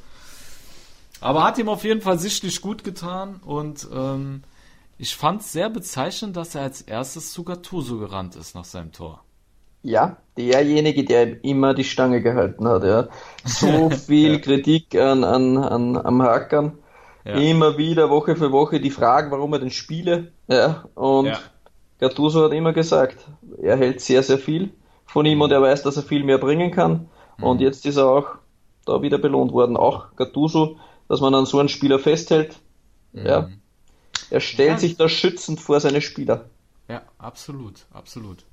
S2: Aber hat ihm auf jeden Fall sichtlich gut getan und ähm, ich fand es sehr bezeichnend, dass er als erstes zu Gattuso gerannt ist nach seinem Tor.
S3: Ja, derjenige, der immer die Stange gehalten hat. Ja. So viel ja. Kritik an, an, an, am Hackern ja. Immer wieder, Woche für Woche, die Fragen, warum er denn spiele. Ja, und ja. Gattuso hat immer gesagt, er hält sehr, sehr viel von ihm und er weiß, dass er viel mehr bringen kann. Mhm. Und jetzt ist er auch da wieder belohnt worden. Auch Gattuso, dass man an so einen Spieler festhält. Mhm. Ja. Er stellt sich da schützend vor seine Spieler.
S2: Ja, absolut, absolut.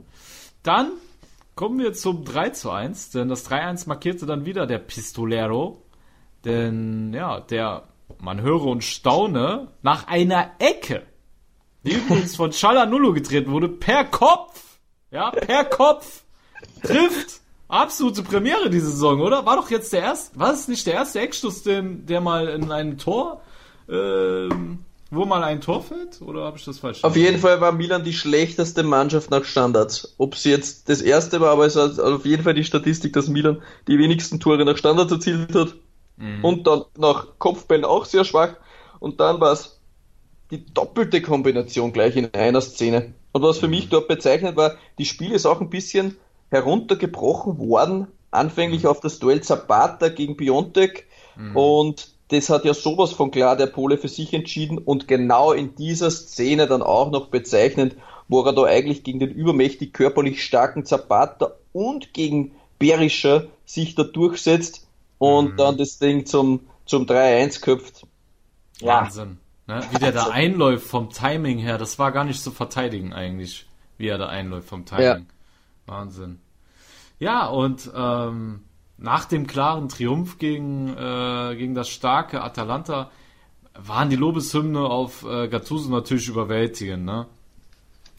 S2: Dann kommen wir zum 3 zu 1, denn das 3-1 markierte dann wieder der Pistolero. Denn ja, der man höre und staune, nach einer Ecke, die übrigens von Chalanullo getreten wurde, per Kopf, ja, per Kopf, trifft. Absolute Premiere diese Saison, oder? War doch jetzt der erste, war es nicht der erste Eckstoß, den, der mal in ein Tor, ähm, wo mal ein Tor fällt? Oder habe ich das falsch?
S3: Auf jeden Fall war Milan die schlechteste Mannschaft nach Standards. Ob sie jetzt das erste war, aber es war auf jeden Fall die Statistik, dass Milan die wenigsten Tore nach Standards erzielt hat. Mhm. Und dann nach Kopfbällen auch sehr schwach. Und dann war es die doppelte Kombination gleich in einer Szene. Und was für mhm. mich dort bezeichnet war, die Spiel ist auch ein bisschen heruntergebrochen worden, anfänglich mhm. auf das Duell Zapata gegen Piontek. Mhm. Und das hat ja sowas von klar der Pole für sich entschieden und genau in dieser Szene dann auch noch bezeichnend, wo er da eigentlich gegen den übermächtig körperlich starken Zapata und gegen Berischer sich da durchsetzt und mhm. dann das Ding zum, zum 3-1 köpft.
S2: Ja. Wahnsinn. Ne? Wie der da einläuft vom Timing her, das war gar nicht zu verteidigen eigentlich, wie er da einläuft vom Timing. Ja. Wahnsinn. Ja, und ähm, nach dem klaren Triumph gegen, äh, gegen das starke Atalanta waren die Lobeshymne auf äh, Gattuso natürlich überwältigend. Ne?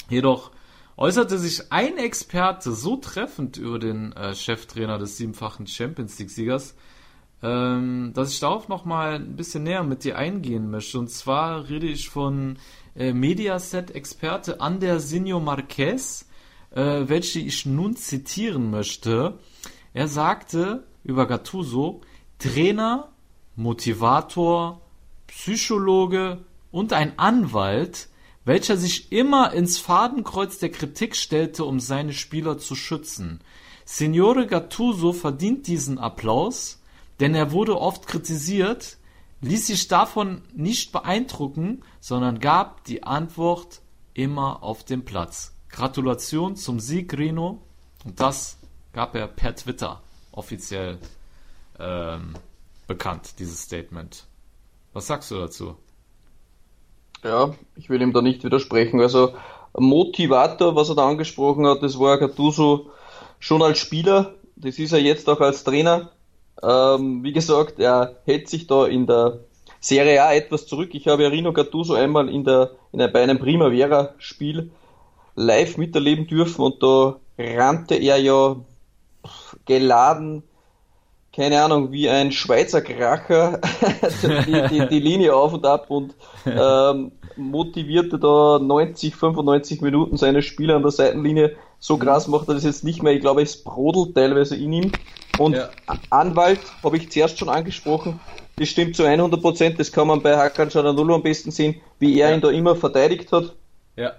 S2: Jedoch äußerte sich ein Experte so treffend über den äh, Cheftrainer des siebenfachen Champions League-Siegers, ähm, dass ich darauf nochmal ein bisschen näher mit dir eingehen möchte. Und zwar rede ich von äh, Mediaset-Experte Andersinho Marquez, äh, welche ich nun zitieren möchte. Er sagte über Gattuso, Trainer, Motivator, Psychologe und ein Anwalt, welcher sich immer ins Fadenkreuz der Kritik stellte, um seine Spieler zu schützen. Signore Gattuso verdient diesen Applaus, denn er wurde oft kritisiert, ließ sich davon nicht beeindrucken, sondern gab die Antwort immer auf dem Platz. Gratulation zum Sieg, Rino. Und das gab er per Twitter offiziell ähm, bekannt, dieses Statement. Was sagst du dazu?
S3: Ja, ich will ihm da nicht widersprechen. Also Motivator, was er da angesprochen hat, das war Gattuso schon als Spieler. Das ist er jetzt auch als Trainer. Ähm, wie gesagt, er hält sich da in der Serie A etwas zurück. Ich habe Rino Gattuso einmal in der, in einem, bei einem Primavera-Spiel live miterleben dürfen und da rannte er ja geladen keine Ahnung, wie ein Schweizer Kracher die, die, die, Linie auf und ab und ähm, motivierte da 90, 95 Minuten seine Spieler an der Seitenlinie. So krass macht er das jetzt nicht mehr. Ich glaube, es brodelt teilweise in ihm. Und ja. Anwalt habe ich zuerst schon angesprochen. Das stimmt zu 100 Prozent. Das kann man bei Hakan Chananulu am besten sehen, wie er ja. ihn da immer verteidigt hat.
S2: Ja.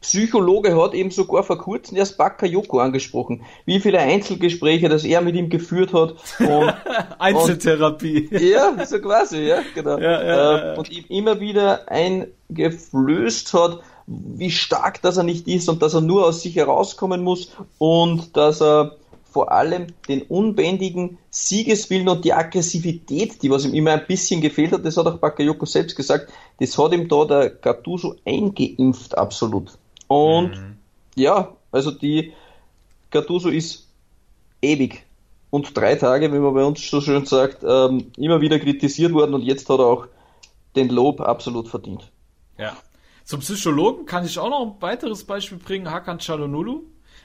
S3: Psychologe hat eben sogar vor kurzem erst Bakayoko angesprochen, wie viele Einzelgespräche, das er mit ihm geführt hat.
S2: Und, Einzeltherapie.
S3: Und, ja, so quasi, ja, genau. Ja, ja, äh, und ihm immer wieder eingeflößt hat, wie stark dass er nicht ist und dass er nur aus sich herauskommen muss und dass er vor allem den unbändigen Siegeswillen und die Aggressivität, die was ihm immer ein bisschen gefehlt hat, das hat auch Bakayoko selbst gesagt, das hat ihm da der Gattuso eingeimpft, absolut. Und mhm. ja, also die Gattuso ist ewig und drei Tage, wie man bei uns so schön sagt, ähm, immer wieder kritisiert worden und jetzt hat er auch den Lob absolut verdient.
S2: Ja. Zum Psychologen kann ich auch noch ein weiteres Beispiel bringen, Hakan Çalhanoğlu.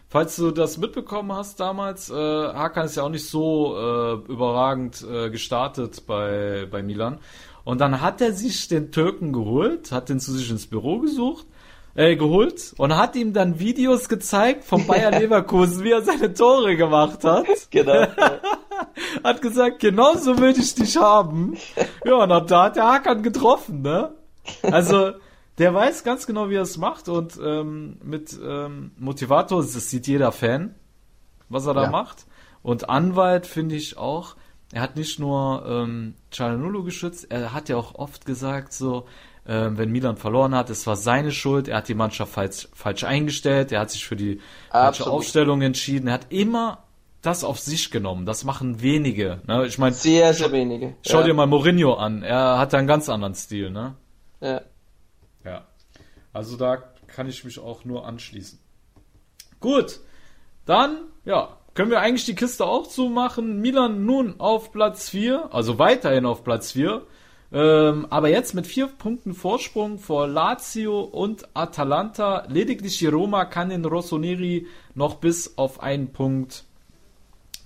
S2: Falls du das mitbekommen hast damals, äh, Hakan ist ja auch nicht so äh, überragend äh, gestartet bei, bei Milan. Und dann hat er sich den Türken geholt, hat den zu sich ins Büro gesucht äh, geholt und hat ihm dann Videos gezeigt vom Bayer Leverkusen, wie er seine Tore gemacht hat. Genau. hat gesagt, genau so will ich dich haben. Ja, und da hat der Hakan getroffen, ne? Also, der weiß ganz genau, wie er es macht und ähm, mit ähm, Motivator, das sieht jeder Fan, was er da ja. macht. Und Anwalt finde ich auch, er hat nicht nur ähm, Cialanulu geschützt, er hat ja auch oft gesagt, so, äh, wenn Milan verloren hat, es war seine Schuld, er hat die Mannschaft falsch, falsch eingestellt, er hat sich für die falsche Aufstellung entschieden, er hat immer das auf sich genommen. Das machen wenige. Ne? Ich meine,
S3: sehr, sehr wenige.
S2: Schau ja. dir mal Mourinho an. Er hat einen ganz anderen Stil, ne?
S3: Ja.
S2: Ja. Also da kann ich mich auch nur anschließen. Gut. Dann, ja, können wir eigentlich die Kiste auch zumachen. Milan nun auf Platz 4, also weiterhin auf Platz 4. Ähm, aber jetzt mit vier Punkten Vorsprung vor Lazio und Atalanta. Lediglich die Roma kann den Rossoneri noch bis auf einen Punkt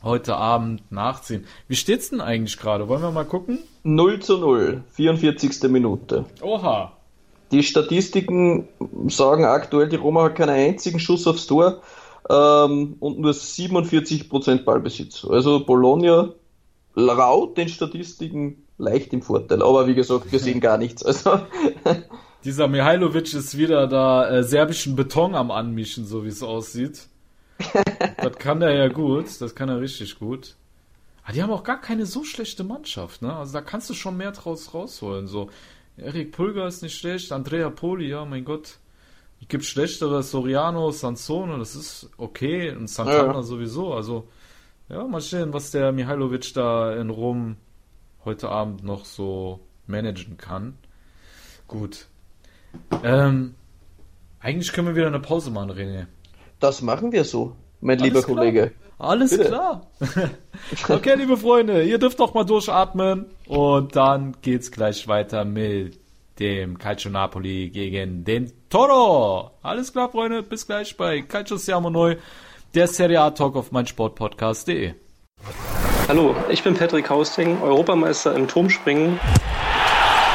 S2: heute Abend nachziehen. Wie steht's denn eigentlich gerade? Wollen wir mal gucken?
S3: 0 zu 0, 44. Minute.
S2: Oha.
S3: Die Statistiken sagen aktuell, die Roma hat keinen einzigen Schuss aufs Tor ähm, und nur 47% Ballbesitz. Also Bologna laut den Statistiken leicht im Vorteil. Aber wie gesagt, wir sehen gar nichts. Also
S2: Dieser Mihailovic ist wieder da äh, serbischen Beton am Anmischen, so wie es aussieht. das kann er ja gut, das kann er richtig gut. Aber die haben auch gar keine so schlechte Mannschaft, ne? Also da kannst du schon mehr draus rausholen. So, Erik Pulgar ist nicht schlecht, Andrea Poli, ja, mein Gott. Es gibt schlechtere, Soriano, Sansone, das ist okay, und Santana ja. sowieso. Also, ja, mal sehen, was der Mihailovic da in Rom heute Abend noch so managen kann. Gut. Ähm, eigentlich können wir wieder eine Pause machen, René.
S3: Das machen wir so, mein Alles lieber klar. Kollege.
S2: Alles Bitte. klar. okay, liebe Freunde, ihr dürft doch mal durchatmen und dann geht's gleich weiter mit dem Calcio Napoli gegen den Toro. Alles klar, Freunde, bis gleich bei Calcio Siamo Neu, der Serie A Talk auf meinsportpodcast.de.
S4: Hallo, ich bin Patrick Hausting, Europameister im Turmspringen.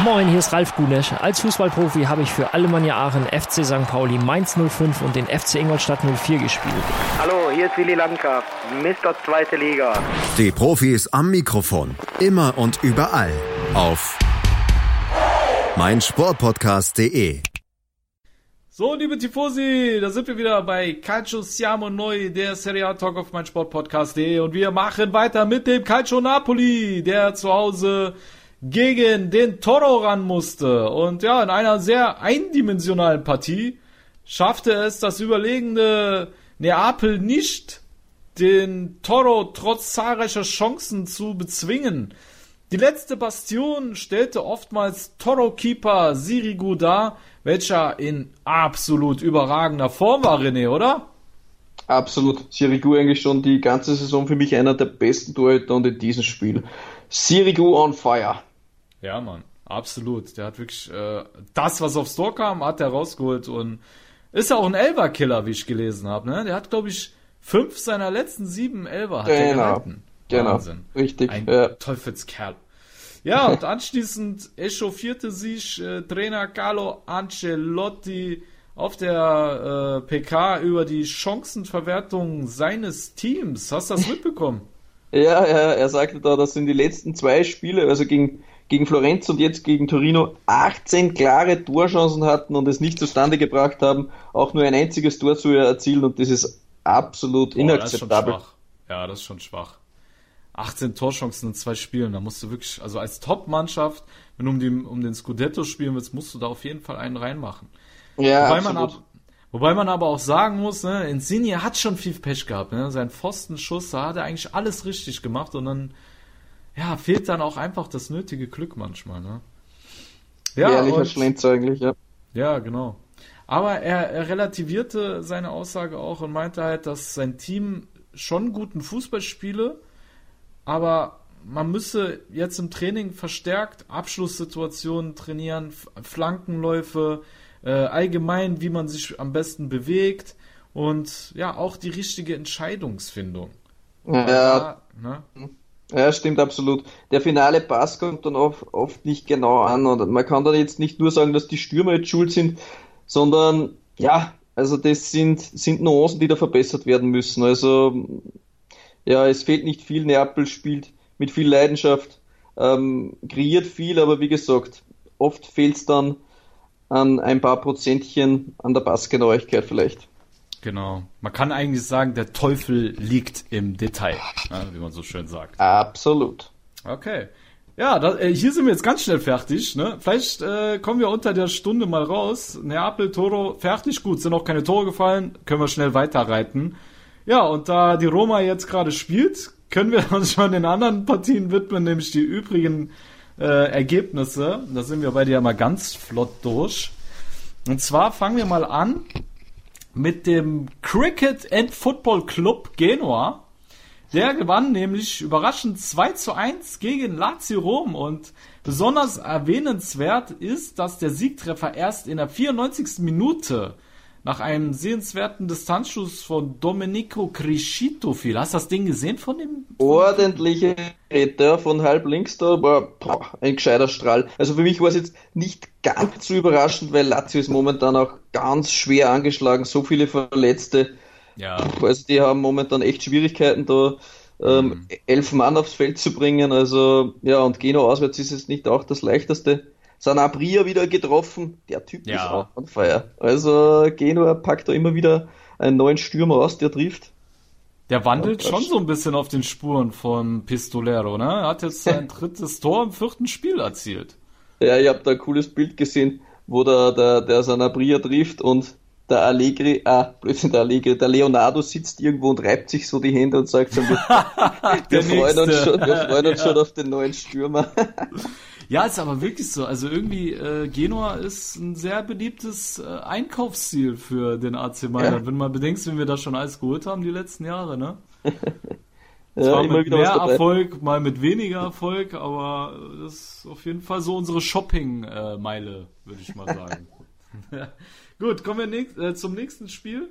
S5: Moin, hier ist Ralf Gunesch. Als Fußballprofi habe ich für Alemannia Aachen, FC St. Pauli, Mainz 05 und den FC Ingolstadt 04 gespielt.
S6: Hallo, hier ist Willi Landgraf, Mr. Zweite Liga.
S1: Die Profis am Mikrofon, immer und überall auf meinsportpodcast.de
S2: so, liebe Tifosi, da sind wir wieder bei Calcio Siamo Noi, der Serie A Talk auf mein Sportpodcast.de und wir machen weiter mit dem Calcio Napoli, der zu Hause gegen den Toro ran musste. Und ja, in einer sehr eindimensionalen Partie schaffte es das überlegende Neapel nicht, den Toro trotz zahlreicher Chancen zu bezwingen. Die letzte Bastion stellte oftmals Toro-Keeper Sirigu dar, welcher in absolut überragender Form war, René, oder?
S3: Absolut. Sirigu eigentlich schon die ganze Saison für mich einer der besten Torhüter und in diesem Spiel. Sirigu on fire.
S2: Ja, Mann. Absolut. Der hat wirklich äh, das, was aufs Tor kam, hat er rausgeholt und ist ja auch ein Elver-Killer, wie ich gelesen habe. Ne? Der hat, glaube ich, fünf seiner letzten sieben Elver hat genau. er gehalten.
S3: Genau,
S2: Wahnsinn.
S3: richtig.
S2: Ein
S3: Ja.
S2: Teufelskerl. Ja, und anschließend echauffierte sich äh, Trainer Carlo Ancelotti auf der äh, PK über die Chancenverwertung seines Teams. Hast du das mitbekommen?
S3: Ja, ja, er sagte da, dass in die letzten zwei Spiele, also gegen, gegen Florenz und jetzt gegen Torino, 18 klare Torchancen hatten und es nicht zustande gebracht haben, auch nur ein einziges Tor zu erzielen und das ist absolut
S2: Boah, das ist schon
S3: inakzeptabel.
S2: schwach. Ja, das ist schon schwach. 18 Torchancen in zwei Spielen, da musst du wirklich, also als Top-Mannschaft, wenn du um, die, um den Scudetto spielen willst, musst du da auf jeden Fall einen reinmachen.
S3: Ja,
S2: Wobei man, ab, wobei man aber auch sagen muss, ne, Insigne hat schon viel Pech gehabt, ne? Sein Pfostenschuss, da hat er eigentlich alles richtig gemacht und dann, ja, fehlt dann auch einfach das nötige Glück manchmal, ne? Ja,
S3: Ehrlicher
S2: und,
S3: Schlenzer eigentlich, ja.
S2: ja, genau. Aber er, er relativierte seine Aussage auch und meinte halt, dass sein Team schon guten Fußball spiele, aber man müsse jetzt im Training verstärkt Abschlusssituationen trainieren, Flankenläufe, äh, allgemein, wie man sich am besten bewegt und ja, auch die richtige Entscheidungsfindung.
S3: Ja,
S2: Da, ne?
S3: Ja, stimmt absolut. Der finale Pass kommt dann oft, oft nicht genau an und man kann dann jetzt nicht nur sagen, dass die Stürmer jetzt schuld sind, sondern ja, also das sind, sind Nuancen, die da verbessert werden müssen. Also ja, es fehlt nicht viel. Neapel spielt mit viel Leidenschaft, ähm, kreiert viel, aber wie gesagt, oft fehlt es dann an ein paar Prozentchen an der Passgenauigkeit vielleicht.
S2: Genau. Man kann eigentlich sagen, der Teufel liegt im Detail, wie man so schön sagt.
S3: Absolut.
S2: Okay. Ja, da, äh, hier sind wir jetzt ganz schnell fertig. Ne? Vielleicht äh, kommen wir unter der Stunde mal raus. Neapel, Toro, fertig, gut. Sind auch keine Tore gefallen. Können wir schnell weiterreiten. Ja, und da die Roma jetzt gerade spielt, können wir uns schon den anderen Partien widmen, nämlich die übrigen äh, Ergebnisse. Da sind wir bei dir mal ganz flott durch. Und zwar fangen wir mal an mit dem Cricket and Football Club Genua. Der gewann nämlich überraschend 2 zu 1 gegen Lazio Rom und besonders erwähnenswert ist, dass der Siegtreffer erst in der 94. Minute nach einem sehenswerten Distanzschuss von Domenico Crescito fiel. Hast du das Ding gesehen von dem?
S3: ordentliche Retter von halb links da, war boah, ein gescheiter Strahl. Also für mich war es jetzt nicht ganz so überraschend, weil Lazio ist momentan auch ganz schwer angeschlagen, so viele Verletzte.
S2: Ja.
S3: Also die haben momentan echt Schwierigkeiten da ähm, elf Mann aufs Feld zu bringen. Also ja, und Geno auswärts ist es nicht auch das leichteste. Sanabria wieder getroffen, der Typ
S2: Ja.
S3: ist auch on fire. Also Genua packt da immer wieder einen neuen Stürmer aus, der trifft.
S2: Der wandelt
S3: Ja, das
S2: schon so ein bisschen auf den Spuren von Pistolero, ne? Er hat jetzt sein drittes Tor im vierten Spiel erzielt.
S3: Ja, ich habe da ein cooles Bild gesehen, wo der, der, der Sanabria trifft und der Allegri, ah, Blödsinn, der Allegri, der Leonardo sitzt irgendwo und reibt sich so die Hände und sagt schon, wir, wir freuen uns schon, wir freuen uns
S2: Ja.
S3: schon auf den neuen Stürmer.
S2: Ja, ist aber wirklich so. Also irgendwie, äh, Genua ist ein sehr beliebtes äh, Einkaufsziel für den AC Mailand.
S3: Ja.
S2: Wenn man bedenkt, wenn wir das schon alles geholt haben die letzten Jahre, ne?
S3: Ja,
S2: mit mehr. Erfolg, mal mit weniger Erfolg, aber das ist auf jeden Fall so unsere Shopping-Meile, würde ich mal sagen. Gut, kommen wir nächst, äh, zum nächsten Spiel.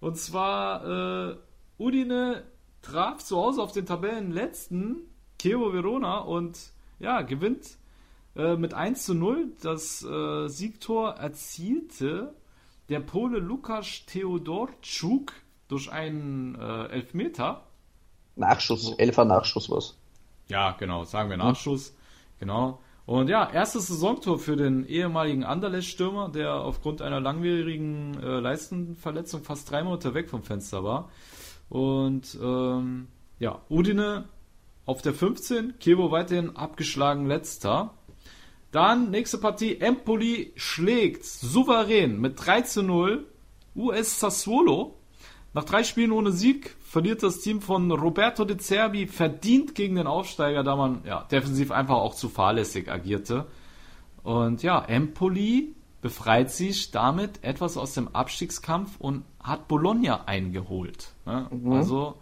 S2: Und zwar äh, Udine traf zu Hause auf den Tabellenletzten Chievo Verona und ja, gewinnt äh, mit 1 zu 0. Das äh, Siegtor erzielte der Pole Lukas Theodorczuk durch einen äh, Elfmeter.
S3: Nachschuss, Elfer Nachschuss was.
S2: Ja, genau, sagen wir Nachschuss. Genau. Und ja, erstes Saisontor für den ehemaligen Anderlecht-Stürmer, der aufgrund einer langwierigen äh, Leistenverletzung fast drei Monate weg vom Fenster war. Und ähm, ja, Udine auf der 15, Kevo weiterhin abgeschlagen letzter. Dann nächste Partie, Empoli schlägt souverän mit 3 zu 0 US Sassuolo. Nach drei Spielen ohne Sieg verliert das Team von Roberto De Zerbi verdient gegen den Aufsteiger, da man ja, defensiv einfach auch zu fahrlässig agierte. Und ja, Empoli befreit sich damit etwas aus dem Abstiegskampf und hat Bologna eingeholt. Ne? Also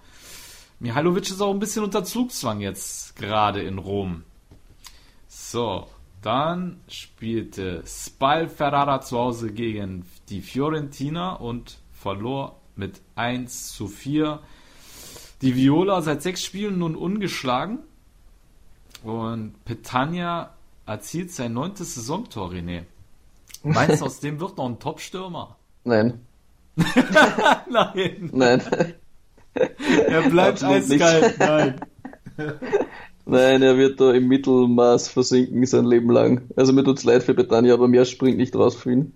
S2: Mihailovic ist auch ein bisschen unter Zugzwang jetzt gerade in Rom. So, dann spielte Spal Ferrara zu Hause gegen die Fiorentina und verlor mit 1 zu 4. Die Viola seit sechs Spielen nun ungeschlagen. Und Petania erzielt sein neuntes Saisontor, René. Meinst du, aus dem wird noch ein Top-Stürmer?
S3: Nein.
S2: Nein.
S3: Nein.
S2: Er bleibt
S3: Absolut nicht.
S2: eiskalt. Nein.
S3: Nein, er wird da im Mittelmaß versinken sein Leben lang. Also mir tut's leid für Betania, aber mehr springt nicht raus für ihn.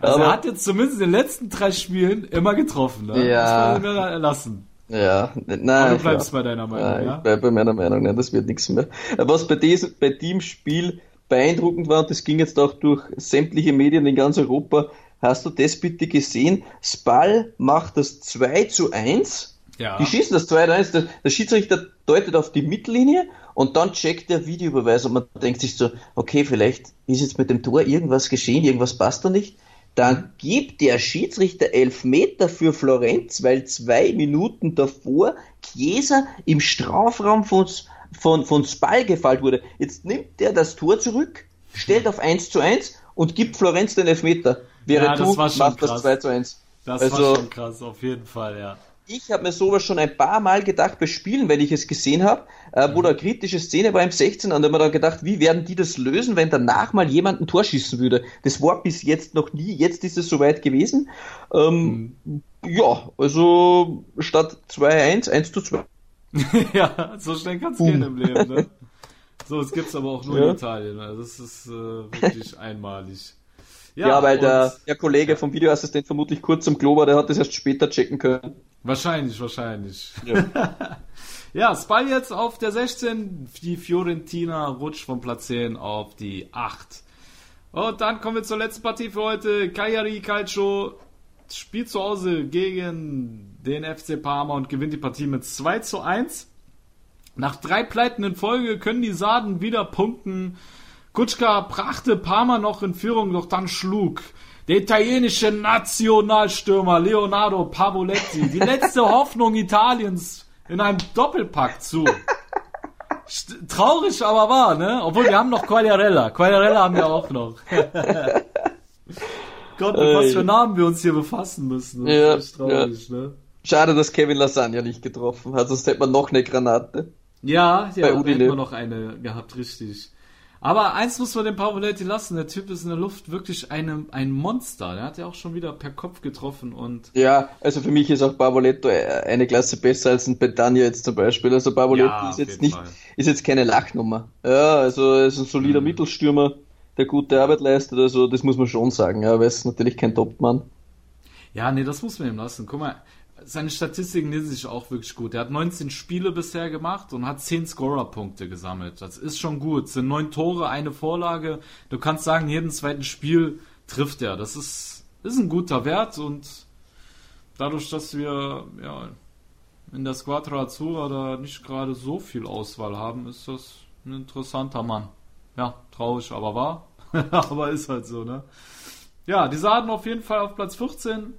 S2: Also
S3: aber,
S2: er hat jetzt zumindest in den letzten drei Spielen immer getroffen. Ne?
S3: Ja.
S2: Das muss man ihm lassen.
S3: ja, nein.
S2: Aber du bleibst
S3: ja.
S2: bei deiner Meinung,
S3: Nein,
S2: ja?
S3: ich bleib bei meiner Meinung, nein, das wird nichts mehr. Was bei diesem, bei dem Spiel beeindruckend war, und das ging jetzt auch durch sämtliche Medien in ganz Europa, hast du das bitte gesehen? Spal macht das 2 zu 1
S2: Ja.
S3: Die schießen das 2 1, der, der Schiedsrichter deutet auf die Mittellinie und dann checkt der Videobeweis und man denkt sich so, okay, vielleicht ist jetzt mit dem Tor irgendwas geschehen, irgendwas passt da nicht. Dann gibt der Schiedsrichter Elfmeter für Florenz, weil zwei Minuten davor Chiesa im Strafraum von, von, von Spal gefallen wurde. Jetzt nimmt der das Tor zurück, stellt auf 1 zu 1 und gibt Florenz den Elfmeter. Wäre
S2: Ja, das
S3: du, macht
S2: krass.
S3: das 2 zu 1.
S2: Das
S3: Also-
S2: war schon krass, auf jeden Fall, ja.
S3: Ich habe mir sowas schon ein paar Mal gedacht bei Spielen, wenn ich es gesehen habe, äh, wo da eine kritische Szene war im 16. Und da habe ich mir gedacht, wie werden die das lösen, wenn danach mal jemand ein Tor schießen würde? Das war bis jetzt noch nie, jetzt ist es soweit gewesen. Ähm, Ja, also statt 2-1, 1 zu 2.
S2: ja, so schnell kann es gehen im Leben, ne? So, es gibt's aber auch nur
S3: Ja.
S2: in Italien. Also das ist äh, wirklich einmalig.
S3: Ja, weil der, der Kollege vom Videoassistent vermutlich kurz am Klo war, der hat das erst später checken können.
S2: Wahrscheinlich, wahrscheinlich.
S3: Ja.
S2: Ja, Spal jetzt auf der 16, die Fiorentina rutscht von Platz 10 auf die 8. Und dann kommen wir zur letzten Partie für heute. Cagliari Calcio spielt zu Hause gegen den FC Parma und gewinnt die Partie mit 2 zu 1. Nach drei Pleiten in Folge können die Sarden wieder punkten. Kutschka brachte Parma noch in Führung, doch dann schlug der italienische Nationalstürmer Leonardo Pavoletti die letzte Hoffnung Italiens in einem Doppelpack zu. St- Traurig aber wahr, ne? Obwohl wir haben noch Quagliarella. Quagliarella haben wir auch noch. Gott, mit was für Namen wir uns hier befassen müssen. Das
S3: Ja,
S2: traurig, ne?
S3: Schade, dass Kevin Lasagna nicht getroffen hat, sonst hätte man noch eine Granate.
S2: Ja, ja,
S3: Bei
S2: da
S3: Udine.
S2: hätten wir noch eine gehabt, richtig. Aber eins muss man dem Pavoletti lassen, der Typ ist in der Luft wirklich eine, ein Monster. Der hat ja auch schon wieder per Kopf getroffen und
S3: Ja, also für mich ist auch Bavoletto eine Klasse besser als ein Betania jetzt zum Beispiel. Also Bavoletto
S2: Ja,
S3: ist jetzt nicht,
S2: Fall.
S3: ist jetzt keine Lachnummer. Ja, also er ist ein solider Mittelstürmer, der gute Arbeit leistet, also das muss man schon sagen. Ja, aber er ist natürlich kein Topmann.
S2: Ja, nee, das muss man ihm lassen. Guck mal, seine Statistiken lesen sich auch wirklich gut. Er hat 19 Spiele bisher gemacht und hat 10 Scorer-Punkte gesammelt. Das ist schon gut. Es sind 9 Tore, eine Vorlage. Du kannst sagen, jeden zweiten Spiel trifft er. Das ist, ist ein guter Wert und dadurch, dass wir ja, in der Squadra Azzurra da nicht gerade so viel Auswahl haben, ist das ein interessanter Mann. Ja, traurig, aber wahr. aber ist halt so, ne? Ja, die Sarden auf jeden Fall auf Platz 14.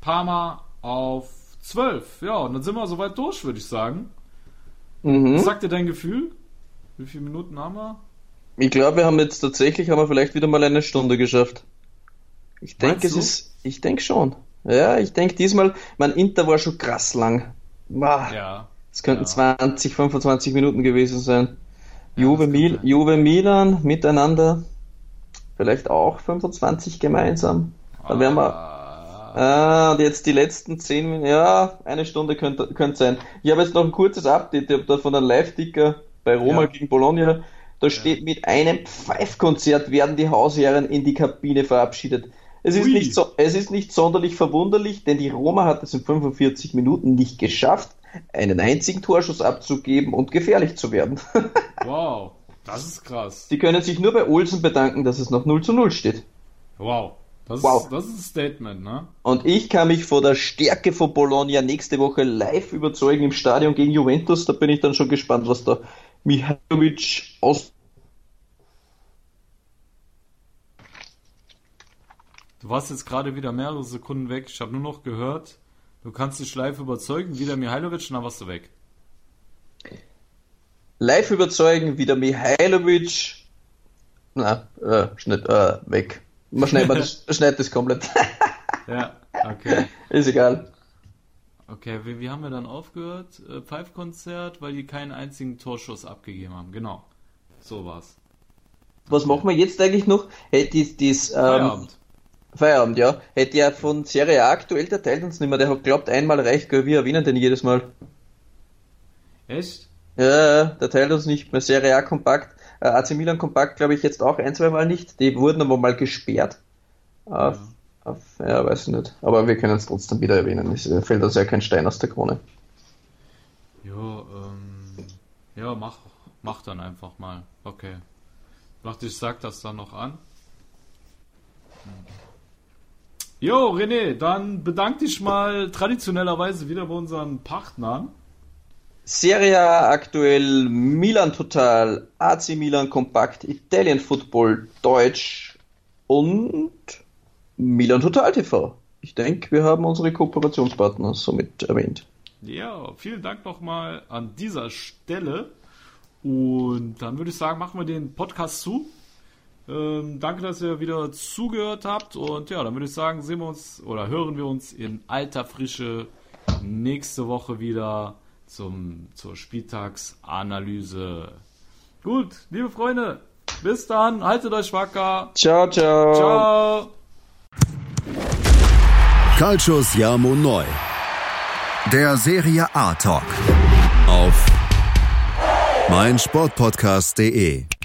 S2: Parma auf 12. Ja, und dann sind wir soweit durch, würde ich sagen.
S3: Mhm.
S2: Was sagt dir dein Gefühl? Wie viele Minuten haben wir?
S3: Ich glaube, wir haben jetzt tatsächlich, haben wir vielleicht wieder mal eine Stunde geschafft. Ich denke, es ist, ich denke schon. Ja, ich denke diesmal, mein Inter war schon krass lang. Wow.
S2: Ja.
S3: Es könnten
S2: Ja.
S3: 20, 25 Minuten gewesen sein.
S2: Ja,
S3: Juve, Mil. Juve Milan miteinander. Vielleicht auch 25 gemeinsam. Dann wären wir. Ah, und jetzt die letzten 10 Minuten. Ja, eine Stunde könnte, könnte sein. Ich habe jetzt noch ein kurzes Update. Ich habe da von einem Live-Ticker bei Roma
S2: Ja.
S3: gegen Bologna. Da steht, mit einem Pfeifkonzert werden die Hausherren in die Kabine verabschiedet. Es ist, nicht so, es ist nicht sonderlich verwunderlich, denn die Roma hat es in 45 Minuten nicht geschafft, einen einzigen Torschuss abzugeben und gefährlich zu werden.
S2: Wow, das ist krass.
S3: Sie können sich nur bei Olsen bedanken, dass es noch 0 zu 0 steht.
S2: Wow. Das,
S3: Wow.
S2: Ist, das ist ein Statement, ne?
S3: Und ich kann mich vor der Stärke von Bologna nächste Woche live überzeugen im Stadion gegen Juventus. Da bin ich dann schon gespannt, was da Mihailovic aus.
S2: Du warst jetzt gerade wieder mehrere Sekunden weg. Ich habe nur noch gehört, du kannst dich live überzeugen. Wieder Mihailovic, und dann warst du weg.
S3: Live überzeugen, wie der Mihailovic. Na, äh, schnitt, äh, weg. Man schneidet, man schneidet das komplett.
S2: Ja, okay.
S3: Ist egal.
S2: Okay, wie, wie haben wir dann aufgehört? Äh, Pfeifkonzert, weil die keinen einzigen Torschuss abgegeben haben. Genau. So war's.
S3: Was machen wir jetzt eigentlich noch? Hey, dies, dies, ähm,
S2: Feierabend.
S3: Feierabend, ja. Hätte ja von Serie A aktuell, der teilt uns nicht mehr. Der hat glaubt, einmal reicht, wir erwähnen den jedes Mal.
S2: Echt?
S3: Ja, der teilt uns nicht mehr. Serie A kompakt. Äh, AC Milan kompakt, glaube ich, jetzt auch ein, zwei Mal nicht. Die wurden aber mal gesperrt. Auf,
S2: Ja.
S3: auf, ja, weiß ich nicht. Aber wir können es trotzdem wieder erwähnen. Es äh, fällt uns ja kein Stein aus der Krone.
S2: Ja, ähm, ja, mach, mach dann einfach mal. Okay. Ich dachte, ich sag das dann noch an. Jo, René, dann bedank dich mal traditionellerweise wieder bei unseren Partnern.
S3: Serie aktuell Milan Total, AC Milan Kompakt, Italian Football Deutsch und Milan Total TV. Ich denke, wir haben unsere Kooperationspartner somit erwähnt.
S2: Ja, vielen Dank nochmal an dieser Stelle. Und dann würde ich sagen, machen wir den Podcast zu. Ähm, danke, dass ihr wieder zugehört habt. Und ja, dann würde ich sagen, sehen wir uns oder hören wir uns in alter Frische nächste Woche wieder zum, zur Spieltagsanalyse. Gut, liebe Freunde, bis dann, haltet euch wacker.
S3: Ciao, ciao.
S2: Ciao.
S1: Calcio Siamo Neu. Der Serie A Talk. Auf meinsportpodcast.de